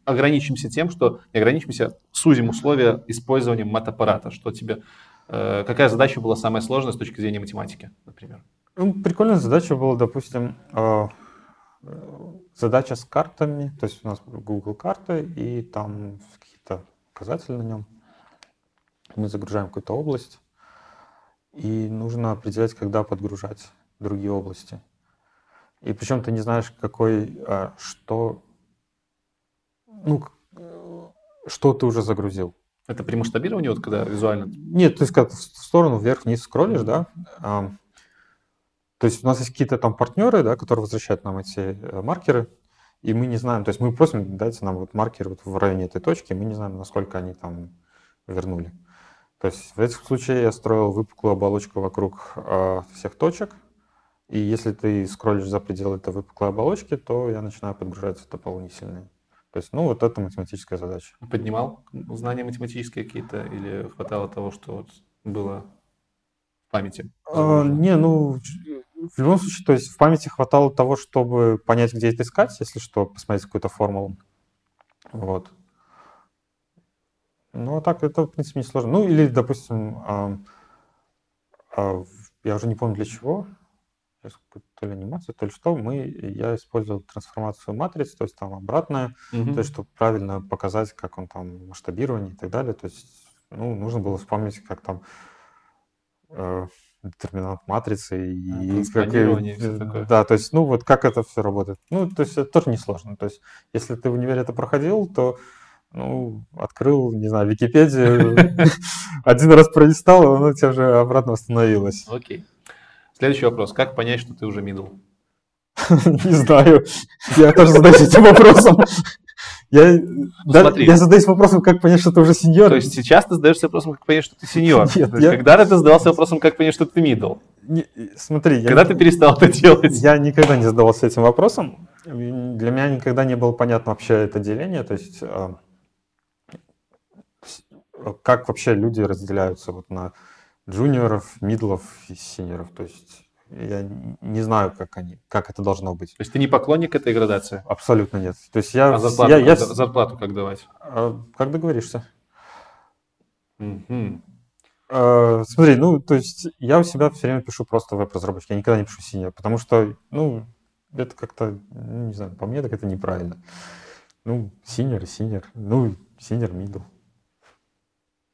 Ограничимся тем, что не ограничимся, сузим условия использования мат-аппарата. Что тебе, э, какая задача была самая сложная с точки зрения математики, например? Ну, прикольная задача была, допустим, э, задача с картами. То есть у нас Google карты, и там какие-то показатели на нем. Мы загружаем какую-то область, и нужно определять, когда подгружать другие области. И причем ты не знаешь, какой, а, что, ну, что ты уже загрузил. Это при масштабировании, вот когда визуально? Нет, то есть как в сторону вверх-вниз скроллишь, да. То есть у нас есть какие-то там партнеры, да, которые возвращают нам эти э, маркеры, и мы не знаем, то есть мы просим, дайте нам вот маркер вот в районе этой точки, мы не знаем, насколько они там вернули. То есть в этих случаях я строил выпуклую оболочку вокруг э, всех точек, и если ты скроллишь за пределы этой выпуклой оболочки, то я начинаю подгружать дополнительные. То есть, ну, вот это математическая задача. Поднимал знания математические какие-то или хватало того, что вот было в памяти? А, не, ну, в любом случае, то есть в памяти хватало того, чтобы понять, где это искать, если что, посмотреть какую-то формулу. Вот. Ну, а так это, в принципе, не сложно. Ну, или, допустим, а, я уже не помню для чего, то ли анимацию, то ли что, мы, я использовал трансформацию матриц, то есть там обратная, mm-hmm. то есть чтобы правильно показать, как он там масштабирование и так далее. То есть, ну, нужно было вспомнить, как там э, детерминант матрицы и а, как, и, такое. да, то есть, ну вот как это все работает. Ну, то есть это тоже несложно. То есть, если ты в универе это проходил, то ну, открыл, не знаю, Википедию, один раз пролистал, и оно у тебя уже обратно восстановилось. Окей. Следующий вопрос. Как понять, что ты уже middle? Не знаю. Я тоже задаюсь этим вопросом. Я, ну, да, я задаюсь вопросом, как понять, что ты уже сеньор. То есть сейчас ты задаешься вопросом, как понять, что ты сеньор. Нет, я... Когда ты задавался вопросом, как понять, что ты? Не, смотри, когда я... ты перестал это делать? Я никогда не задавался этим вопросом. Для меня никогда не было понятно вообще это деление. То есть а, как вообще люди разделяются вот на джуниоров, мидлов и синеров. То есть я не знаю, как они, как это должно быть. То есть ты не поклонник этой градации? Абсолютно нет. То есть я, а зарплату, я, я... зарплату как давать? А, как договоришься? Угу. Смотри, ну, то есть я у себя все время пишу просто веб-разработчик, я никогда не пишу senior, потому что, ну, это как-то, ну, не знаю, по мне так это неправильно. Ну, senior senior, ну, senior, middle.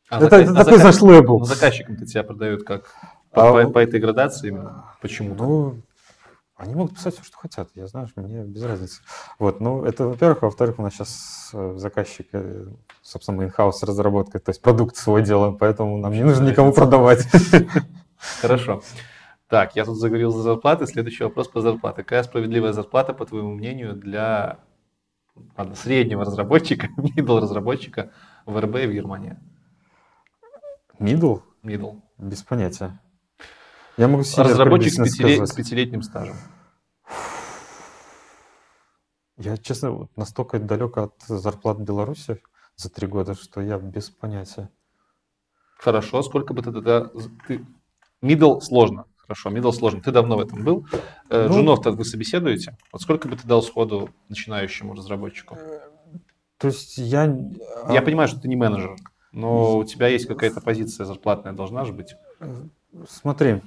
А это, заказ... это а такой заказ... наш лейбл. Ну, заказчикам-то тебя продают как по, а, по, по этой градации именно? Почему-то? Ну, они могут писать все, что хотят. Я знаю, мне без разницы. Вот, ну, это, во-первых. Во-вторых, у нас сейчас э, заказчик, э, собственно, мы in-house разработка, то есть продукт свой делаем, поэтому нам не нужно никому продавать. Хорошо. Так, я тут заговорил за зарплаты. Следующий вопрос по зарплате. Какая справедливая зарплата, по твоему мнению, для ладно, среднего разработчика, middle разработчика в РБ и в Германии? Middle? Middle. Без понятия. Я могу Разработчик с, пятилет, с пятилетним стажем. Я, честно, вот настолько далек от зарплат в Беларуси за три года, что я без понятия. Хорошо, сколько бы ты тогда... Ты... Middle сложно. Хорошо, middle сложно. Ты давно в этом был. Э, ну, Джунов-то вы собеседуете. Вот сколько бы ты дал сходу начинающему разработчику? То есть я... Я понимаю, что ты не менеджер, но у тебя есть какая-то позиция зарплатная, должна же быть. Смотри,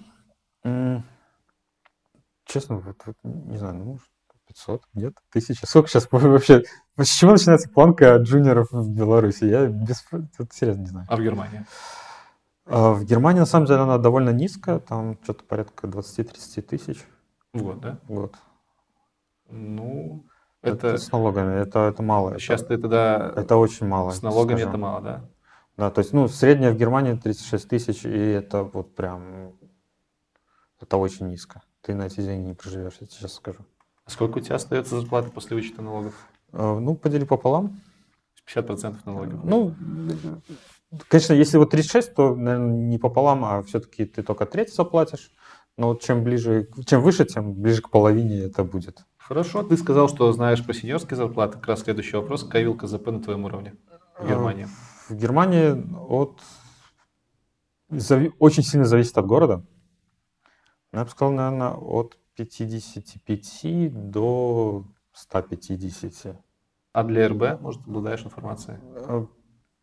честно, вот, вот не знаю, ну, 500, нет, 1000. Сколько сейчас вообще, с чего начинается планка джуниоров в Беларуси? Я без, вот, серьезно не знаю. А в Германии? А в Германии, на самом деле, она довольно низкая, там что-то порядка 20-30 тысяч. В год, да? В год. Ну, это... это с налогами, это, это мало. Сейчас это, ты тогда... Это очень мало. С налогами скажем. это мало, да? Да, то есть, ну, средняя в Германии 36 тысяч, и это вот прям, это очень низко. Ты на эти деньги не проживешь, я тебе сейчас скажу. А сколько у тебя остается зарплаты после вычета налогов? А, ну, подели пополам. 50% налогов? Ну, конечно, если вот 36, то, наверное, не пополам, а все-таки ты только треть заплатишь. Но вот чем ближе, чем выше, тем ближе к половине это будет. Хорошо, ты сказал, что знаешь про сеньорские зарплаты. Как раз следующий вопрос. Какая вилка ЗП на твоем уровне в Германии? В Германии от... очень сильно зависит от города. Я бы сказал, наверное, от 55 до 150. А для РБ, может, обладаешь информацией? А,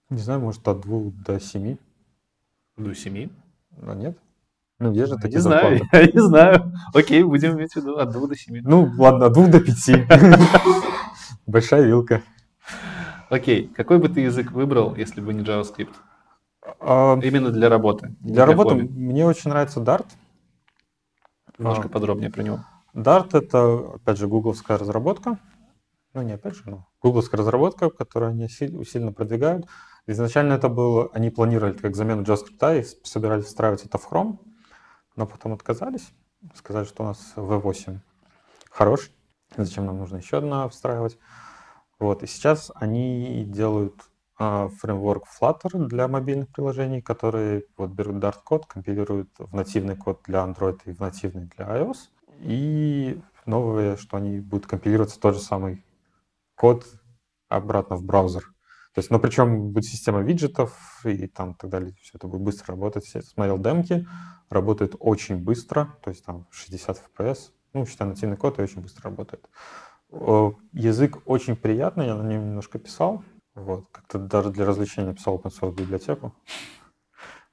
не знаю, может, от 2 до 7. До 7? А нет? Ну, есть же такие не знаю, я не знаю. Окей, будем иметь в виду от 2 до 7. Ну, ладно, от 2 до 5. Большая вилка. Окей, какой бы ты язык выбрал, если бы не JavaScript? А, Именно для работы. Для, для работы хобби. мне очень нравится Dart. Немножко а, подробнее про него. Dart это, опять же, гугловская разработка. Ну, не опять же, но гугловская разработка, которую они сильно продвигают. Изначально это было, они планировали как замену JavaScript и собирались встраивать это в Chrome, но потом отказались. Сказали, что у нас V8 хорош, зачем нам нужно еще одна встраивать. Вот, и сейчас они делают фреймворк Flutter для мобильных приложений, которые вот берут Dart-код, компилируют в нативный код для Android и в нативный для iOS. И новое, что они будут компилироваться тот же самый код обратно в браузер. То есть, но причем будет система виджетов и там так далее, все это будет быстро работать. Я смотрел демки, работает очень быстро, то есть там 60 FPS, ну, считай, нативный код и очень быстро работает. Язык очень приятный, я на нем немножко писал. Вот, как-то даже для развлечения писал open source библиотеку.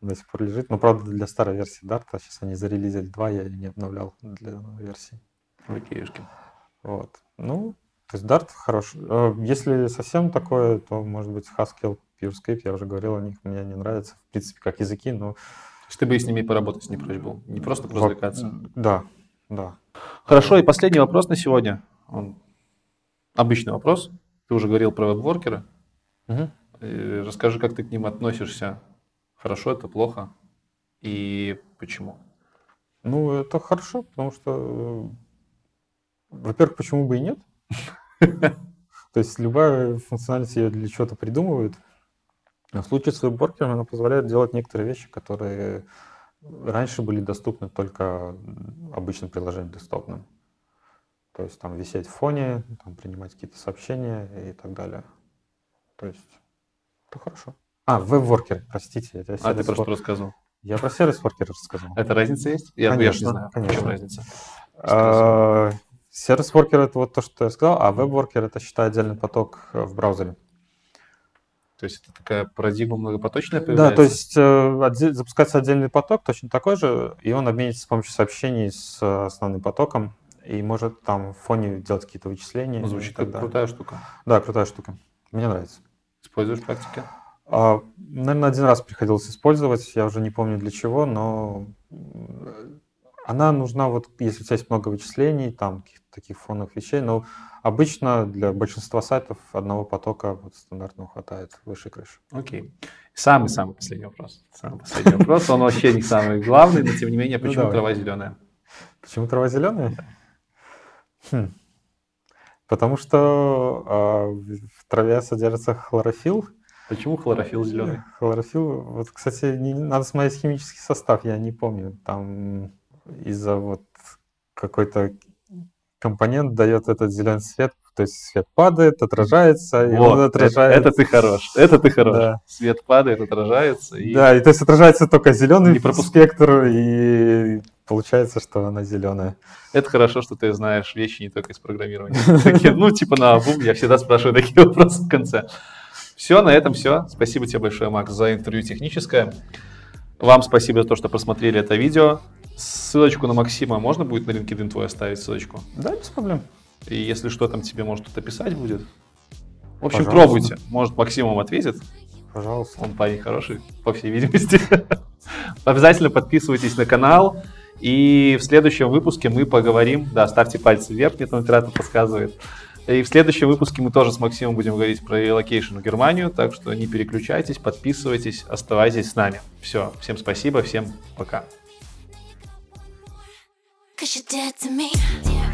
До сих пор лежит. Но, правда, для старой версии Dart, а сейчас они зарелизили 2, я не обновлял для версии. Окейшки. Вот. Ну, то есть Dart хорош. Э, если совсем такое, то, может быть, Haskell, PureScript, я уже говорил о них, мне не нравится, в принципе, как языки, но Ты бы и с ними поработать не прочь был, не просто развлекаться. Да, да. Хорошо, и последний вопрос на сегодня. Он обычный вопрос. Ты уже говорил про веб-воркера. Угу. Расскажи, как ты к ним относишься. Хорошо это, плохо? И почему? Ну, это хорошо, потому что, во-первых, почему бы и нет? То есть любая функциональность ее для чего-то придумывает. А в случае с веб-воркером она позволяет делать некоторые вещи, которые раньше были доступны только обычным приложением десктопным. То есть там висеть в фоне, там принимать какие-то сообщения и так далее. То есть это хорошо. А, веб-воркер, простите. Это а ты про что рассказывал? Я про сервис-воркер рассказал. Это разница есть? Я, конечно, я не знаю, конечно. в чем разница. А, сервис-воркер это вот то, что я сказал, а веб-воркер это считай отдельный поток в браузере. То есть это такая парадигма многопоточная появляется? Да, то есть э, запускается отдельный поток, точно такой же, и он обменится с помощью сообщений с э, основным потоком, и может там в фоне делать какие-то вычисления. Звучит как крутая штука. Да, крутая штука. Мне нравится. Используешь в практике? А, наверное, один раз приходилось использовать, я уже не помню для чего, но она нужна, вот если у тебя есть много вычислений, там каких-то таких фоновых вещей, но обычно для большинства сайтов одного потока вот стандартного хватает выше крыши. Окей. Самый-самый последний вопрос. Самый последний вопрос, он вообще не самый главный, но тем не менее, ну почему трава зеленая? Почему трава зеленая? Потому что э, в траве содержится хлорофилл, Почему хлорофилл зеленый? Хлорофилл, вот, кстати, не, надо смотреть химический состав, я не помню. Там из-за вот какой-то компонент дает этот зеленый цвет, то есть свет падает, отражается, вот, и он отражается. Это, это ты хорош, это ты хорош. Да. Свет падает, отражается. И... Да, и то есть отражается только зеленый не пропуск... спектр, и получается, что она зеленая. Это хорошо, что ты знаешь вещи не только из программирования. Ну, типа на обум, я всегда спрашиваю такие вопросы в конце. Все, на этом все. Спасибо тебе большое, Макс, за интервью техническое. Вам спасибо за то, что просмотрели это видео. Ссылочку на Максима можно будет на LinkedIn твой оставить ссылочку? Да, без проблем. И если что, там тебе может кто-то писать будет. В общем, Пожалуйста. пробуйте. Может, Максим вам ответит. Пожалуйста. Он парень хороший, по всей видимости. Обязательно подписывайтесь на канал. И в следующем выпуске мы поговорим. Да, ставьте пальцы вверх, мне там оператор подсказывает. И в следующем выпуске мы тоже с Максимом будем говорить про relocation в Германию, так что не переключайтесь, подписывайтесь, оставайтесь с нами. Все, всем спасибо, всем пока. Cause you're dead to me.